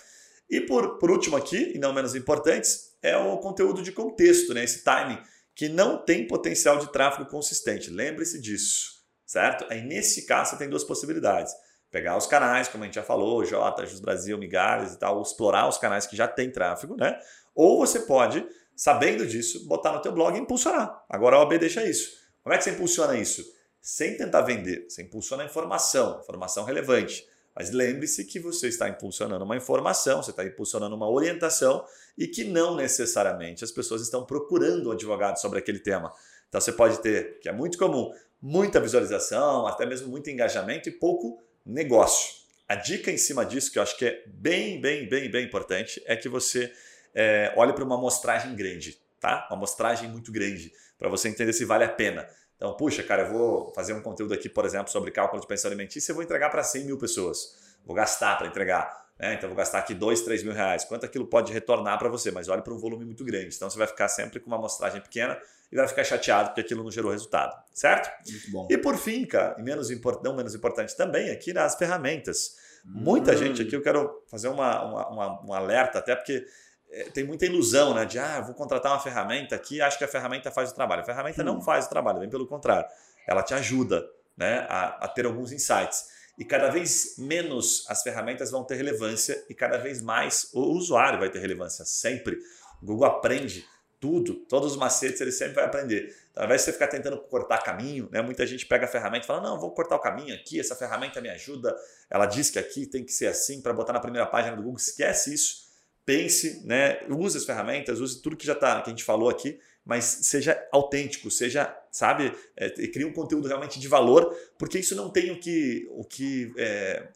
E por, por último aqui, e não menos importantes, é o conteúdo de contexto, né? Esse timing, que não tem potencial de tráfego consistente. Lembre-se disso, certo? Aí nesse caso você tem duas possibilidades pegar os canais, como a gente já falou, J, Jus Brasil, Migalhas e tal, explorar os canais que já tem tráfego, né? Ou você pode, sabendo disso, botar no teu blog e impulsionar. Agora a OAB deixa isso. Como é que você impulsiona isso? Sem tentar vender, você impulsiona a informação, informação relevante. Mas lembre-se que você está impulsionando uma informação, você está impulsionando uma orientação e que não necessariamente as pessoas estão procurando um advogado sobre aquele tema. Então você pode ter, que é muito comum, muita visualização, até mesmo muito engajamento e pouco negócio. A dica em cima disso, que eu acho que é bem, bem, bem, bem importante, é que você é, olhe para uma amostragem grande, tá? Uma amostragem muito grande, para você entender se vale a pena. Então, puxa, cara, eu vou fazer um conteúdo aqui, por exemplo, sobre cálculo de pensão alimentícia, eu vou entregar para 100 mil pessoas. Vou gastar para entregar. Né? Então, vou gastar aqui 2, 3 mil reais. Quanto aquilo pode retornar para você? Mas olhe para um volume muito grande. Então, você vai ficar sempre com uma amostragem pequena e vai ficar chateado porque aquilo não gerou resultado, certo?
Muito bom.
E por fim, cara, e menos não menos importante também, aqui nas ferramentas. Muita hum. gente aqui, eu quero fazer uma, uma, uma, um alerta, até porque é, tem muita ilusão, né? De, ah, vou contratar uma ferramenta aqui, acho que a ferramenta faz o trabalho. A ferramenta hum. não faz o trabalho, bem pelo contrário. Ela te ajuda né, a, a ter alguns insights. E cada vez menos as ferramentas vão ter relevância e cada vez mais o usuário vai ter relevância. Sempre. O Google aprende tudo, todos os macetes ele sempre vai aprender. Então, ao invés de você ficar tentando cortar caminho, né, muita gente pega a ferramenta e fala: Não, vou cortar o caminho aqui, essa ferramenta me ajuda. Ela diz que aqui tem que ser assim para botar na primeira página do Google. Esquece isso. Pense, né, use as ferramentas, use tudo que já tá, que a gente falou aqui, mas seja autêntico, seja, sabe, é, crie um conteúdo realmente de valor, porque isso não tem o que. O que é,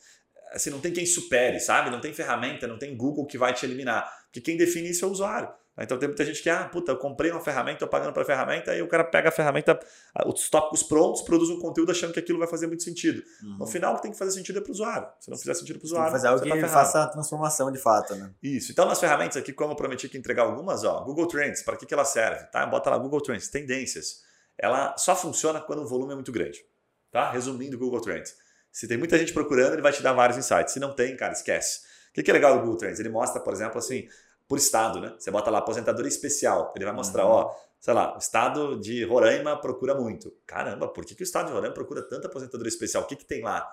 assim, não tem quem supere, sabe? Não tem ferramenta, não tem Google que vai te eliminar. Porque quem define isso é o usuário. Então tem muita gente que, ah, puta, eu comprei uma ferramenta, estou pagando para a ferramenta, e o cara pega a ferramenta, os tópicos prontos, produz um conteúdo achando que aquilo vai fazer muito sentido. Uhum. No final, o que tem que fazer sentido é para o usuário. Se não fizer sentido para o usuário.
Tem que fazer algo que tá faça a transformação de fato, né?
Isso. Então, nas ferramentas aqui, como eu prometi que entregar algumas, ó, Google Trends, para que, que ela serve? Tá? Bota lá Google Trends, tendências. Ela só funciona quando o volume é muito grande. Tá? Resumindo, Google Trends. Se tem muita gente procurando, ele vai te dar vários insights. Se não tem, cara, esquece. O que é legal do Google Trends? Ele mostra, por exemplo, assim, por estado, né? Você bota lá aposentadoria especial, ele vai mostrar, uhum. ó, sei lá, o estado de Roraima procura muito. Caramba, por que, que o estado de Roraima procura tanta aposentadoria especial? O que, que tem lá?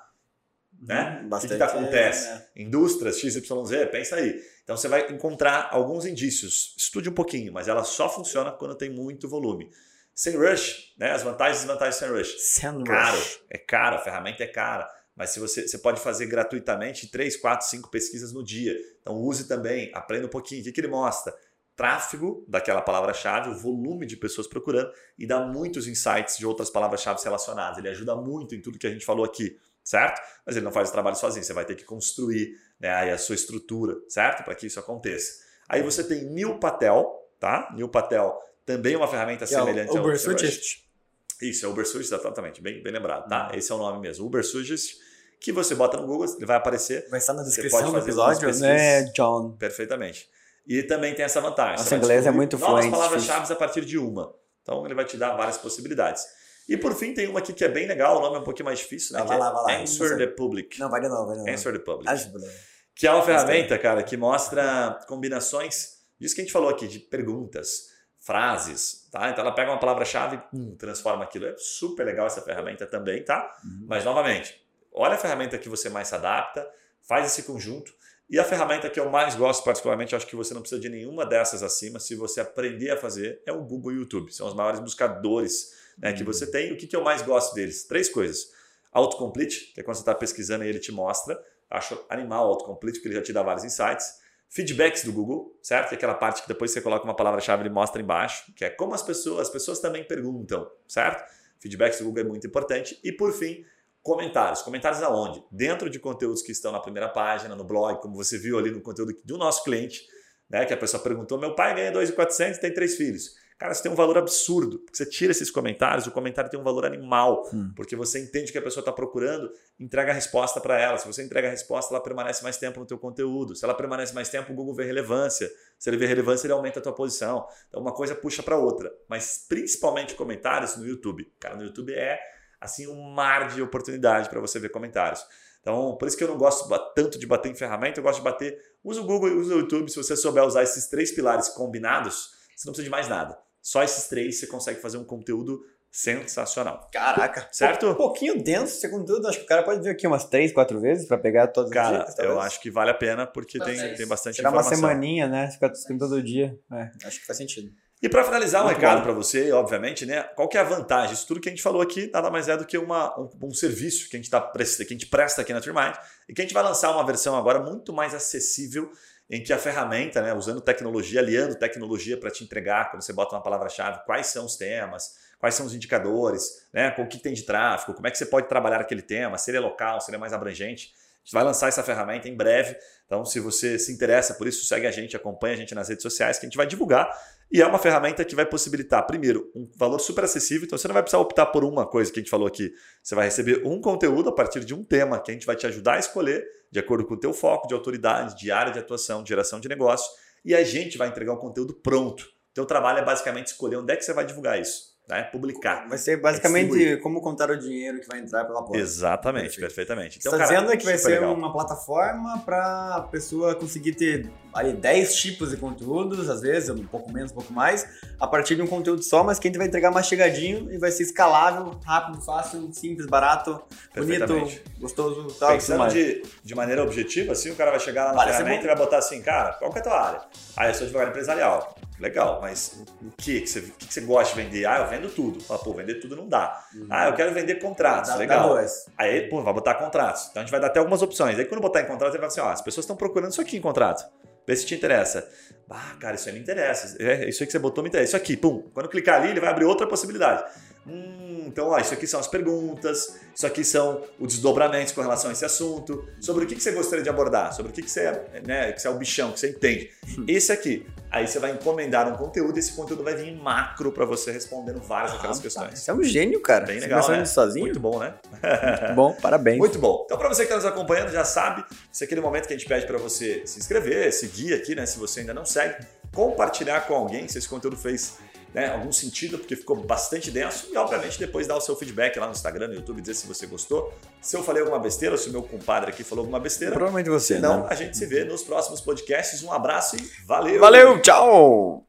Né?
Uhum,
o que, que acontece?
é, né?
Indústrias XYZ, pensa aí. Então você vai encontrar alguns indícios. Estude um pouquinho, mas ela só funciona quando tem muito volume. Sem rush, né? As vantagens e desvantagens sem rush.
Sandrush.
Caro, é caro, a ferramenta é cara. Mas se você, você pode fazer gratuitamente 3, 4, 5 pesquisas no dia. Então use também, aprenda um pouquinho. O que, que ele mostra? Tráfego daquela palavra-chave, o volume de pessoas procurando e dá muitos insights de outras palavras-chave relacionadas. Ele ajuda muito em tudo que a gente falou aqui, certo? Mas ele não faz o trabalho sozinho, você vai ter que construir né, aí a sua estrutura, certo? Para que isso aconteça. Aí você tem Neil Patel, tá? Neil Patel também é uma ferramenta
Que é
semelhante ao
Uber. Suggest.
Isso, é Uber Suggest, exatamente, bem, bem lembrado, tá? Esse é o nome mesmo, Uber Suggest, que você bota no Google, ele vai aparecer
Vai estar na descrição do episódio, né, John?
perfeitamente. E também tem essa vantagem.
Nossa, inglês é muito
Novas
fluente,
palavras-chave a partir de uma. Então ele vai te dar várias possibilidades. E por fim tem uma aqui que é bem legal, o nome é um pouquinho mais difícil, né?
Ah, vai
é
lá, vai lá,
Answer the Public.
Não, vai de novo, vai de novo.
Answer the Public.
Ajuda.
Que é uma ferramenta, cara, que mostra combinações disso que a gente falou aqui, de perguntas, frases, tá? Então ela pega uma palavra-chave, hum, transforma aquilo. É super legal essa ferramenta também, tá?
Uhum.
Mas novamente, olha a ferramenta que você mais se adapta, faz esse conjunto. E a ferramenta que eu mais gosto, particularmente, acho que você não precisa de nenhuma dessas acima, se você aprender a fazer, é o Google e o YouTube. São os maiores buscadores né, que você tem. O que, que eu mais gosto deles? Três coisas. Autocomplete, que é quando você está pesquisando e ele te mostra. Acho animal o autocomplete, porque ele já te dá vários insights. Feedbacks do Google, certo? Que é aquela parte que depois você coloca uma palavra-chave ele mostra embaixo, que é como as pessoas, as pessoas também perguntam, certo? Feedbacks do Google é muito importante. E por fim, comentários. Comentários aonde? Dentro de conteúdos que estão na primeira página, no blog, como você viu ali no conteúdo do nosso cliente, né? Que a pessoa perguntou: meu pai ganha 2.400 e tem três filhos. Cara, isso tem um valor absurdo. Porque você tira esses comentários, o comentário tem um valor animal.
Hum.
Porque você entende que a pessoa está procurando, entrega a resposta para ela. Se você entrega a resposta, ela permanece mais tempo no teu conteúdo. Se ela permanece mais tempo, o Google vê relevância. Se ele vê relevância, ele aumenta a tua posição. Então uma coisa puxa para outra. Mas principalmente comentários no YouTube. Cara, no YouTube é assim um mar de oportunidade para você ver comentários. Então, por isso que eu não gosto tanto de bater em ferramenta, eu gosto de bater. Usa o Google e usa o YouTube. Se você souber usar esses três pilares combinados, você não precisa de mais nada. Só esses três você consegue fazer um conteúdo sensacional.
Caraca.
Certo?
Um pouquinho denso esse conteúdo. Acho que o cara pode vir aqui umas três, quatro vezes pra pegar todas as
Cara,
dicas.
eu
talvez.
acho que vale a pena porque tem, tem bastante
Tirar uma
informação.
semaninha, né? Ficar todo dia. É, acho que faz sentido.
E para finalizar, um
Muito
recado
bom.
para você, obviamente, né? Qual que é a vantagem? Isso tudo que a gente falou aqui nada mais é do que uma, um, um serviço que a, gente tá, presta- que a gente presta aqui na Trimind e que a gente vai lançar uma versão agora muito mais acessível em que a ferramenta, né, usando tecnologia, aliando tecnologia para te entregar, quando você bota uma palavra-chave, quais são os temas, quais são os indicadores, né, com o que tem de tráfego, como é que você pode trabalhar aquele tema, se ele é local, se ele é mais abrangente. Gente vai lançar essa ferramenta em breve. Então, se você se interessa por isso, segue a gente, acompanha a gente nas redes sociais, que a gente vai divulgar. E é uma ferramenta que vai possibilitar, primeiro, um valor super acessível. Então, você não vai precisar optar por uma coisa que a gente falou aqui. Você vai receber um conteúdo a partir de um tema que a gente vai te ajudar a escolher, de acordo com o teu foco de autoridade, de área de atuação, de geração de negócio. E a gente vai entregar um conteúdo pronto. O teu trabalho é basicamente escolher onde é que você vai divulgar isso, né? publicar.
Vai ser basicamente
distribuir.
como contar o dinheiro que vai entrar pela porta.
Exatamente,
Perfeito.
perfeitamente.
Você
Então,
está
cara,
dizendo que vai ser
legal.
uma plataforma para a pessoa conseguir ter aí 10 tipos de conteúdos, às vezes, um pouco menos, um pouco mais, a partir de um conteúdo só, mas que a gente vai entregar mastigadinho e vai ser escalável, rápido, fácil, simples, barato, bonito, gostoso, tal,
Pensando
mais.
de, de maneira objetiva, assim, o cara vai chegar lá na
Parece
ferramenta
bom.
e vai botar assim, cara, qual que é a tua área? Ah, eu sou advogado empresarial. Legal, mas o que que você, o que que você gosta de vender? Ah, eu vendo tudo. Fala, pô, vender tudo não dá. Ah, eu quero vender contratos.
Dá- dá
Legal.
dois.
Aí, pô, vai botar contratos. Então a gente vai dar até algumas opções. Aí quando botar em contrato, ele vai falar assim, ó, as pessoas estão procurando isso aqui em contrato. Vê se te interessa. Ah, cara, isso aí me interessa. É, isso aí que você botou me interessa. Isso aqui, pum. Quando clicar ali, ele vai abrir outra possibilidade. Hum, então, ó, isso aqui são as perguntas, isso aqui são os desdobramentos com relação a esse assunto, sobre o que, que você gostaria de abordar, sobre o que, que você é, né, que você é o bichão, que você entende. Esse aqui. Aí você vai encomendar um conteúdo e esse conteúdo vai vir em macro para você respondendo várias daquelas
Ah,
questões.
Você é um gênio, cara.
Bem
Você
legal, né?
sozinho?
Muito bom, né?
Muito bom, parabéns.
Muito bom. Então, para você que está nos acompanhando, já sabe, esse é aquele momento que a gente pede para você se inscrever, seguir aqui, né? Se você ainda não segue, compartilhar com alguém se esse conteúdo fez né, algum sentido, porque ficou bastante denso. E, obviamente, depois dar o seu feedback lá no Instagram, no YouTube, dizer se você gostou. Se eu falei alguma besteira, ou se o meu compadre aqui falou alguma besteira.
Provavelmente você,
Senão,
né?
a gente se vê nos próximos podcasts. Um abraço e valeu!
Valeu, tchau!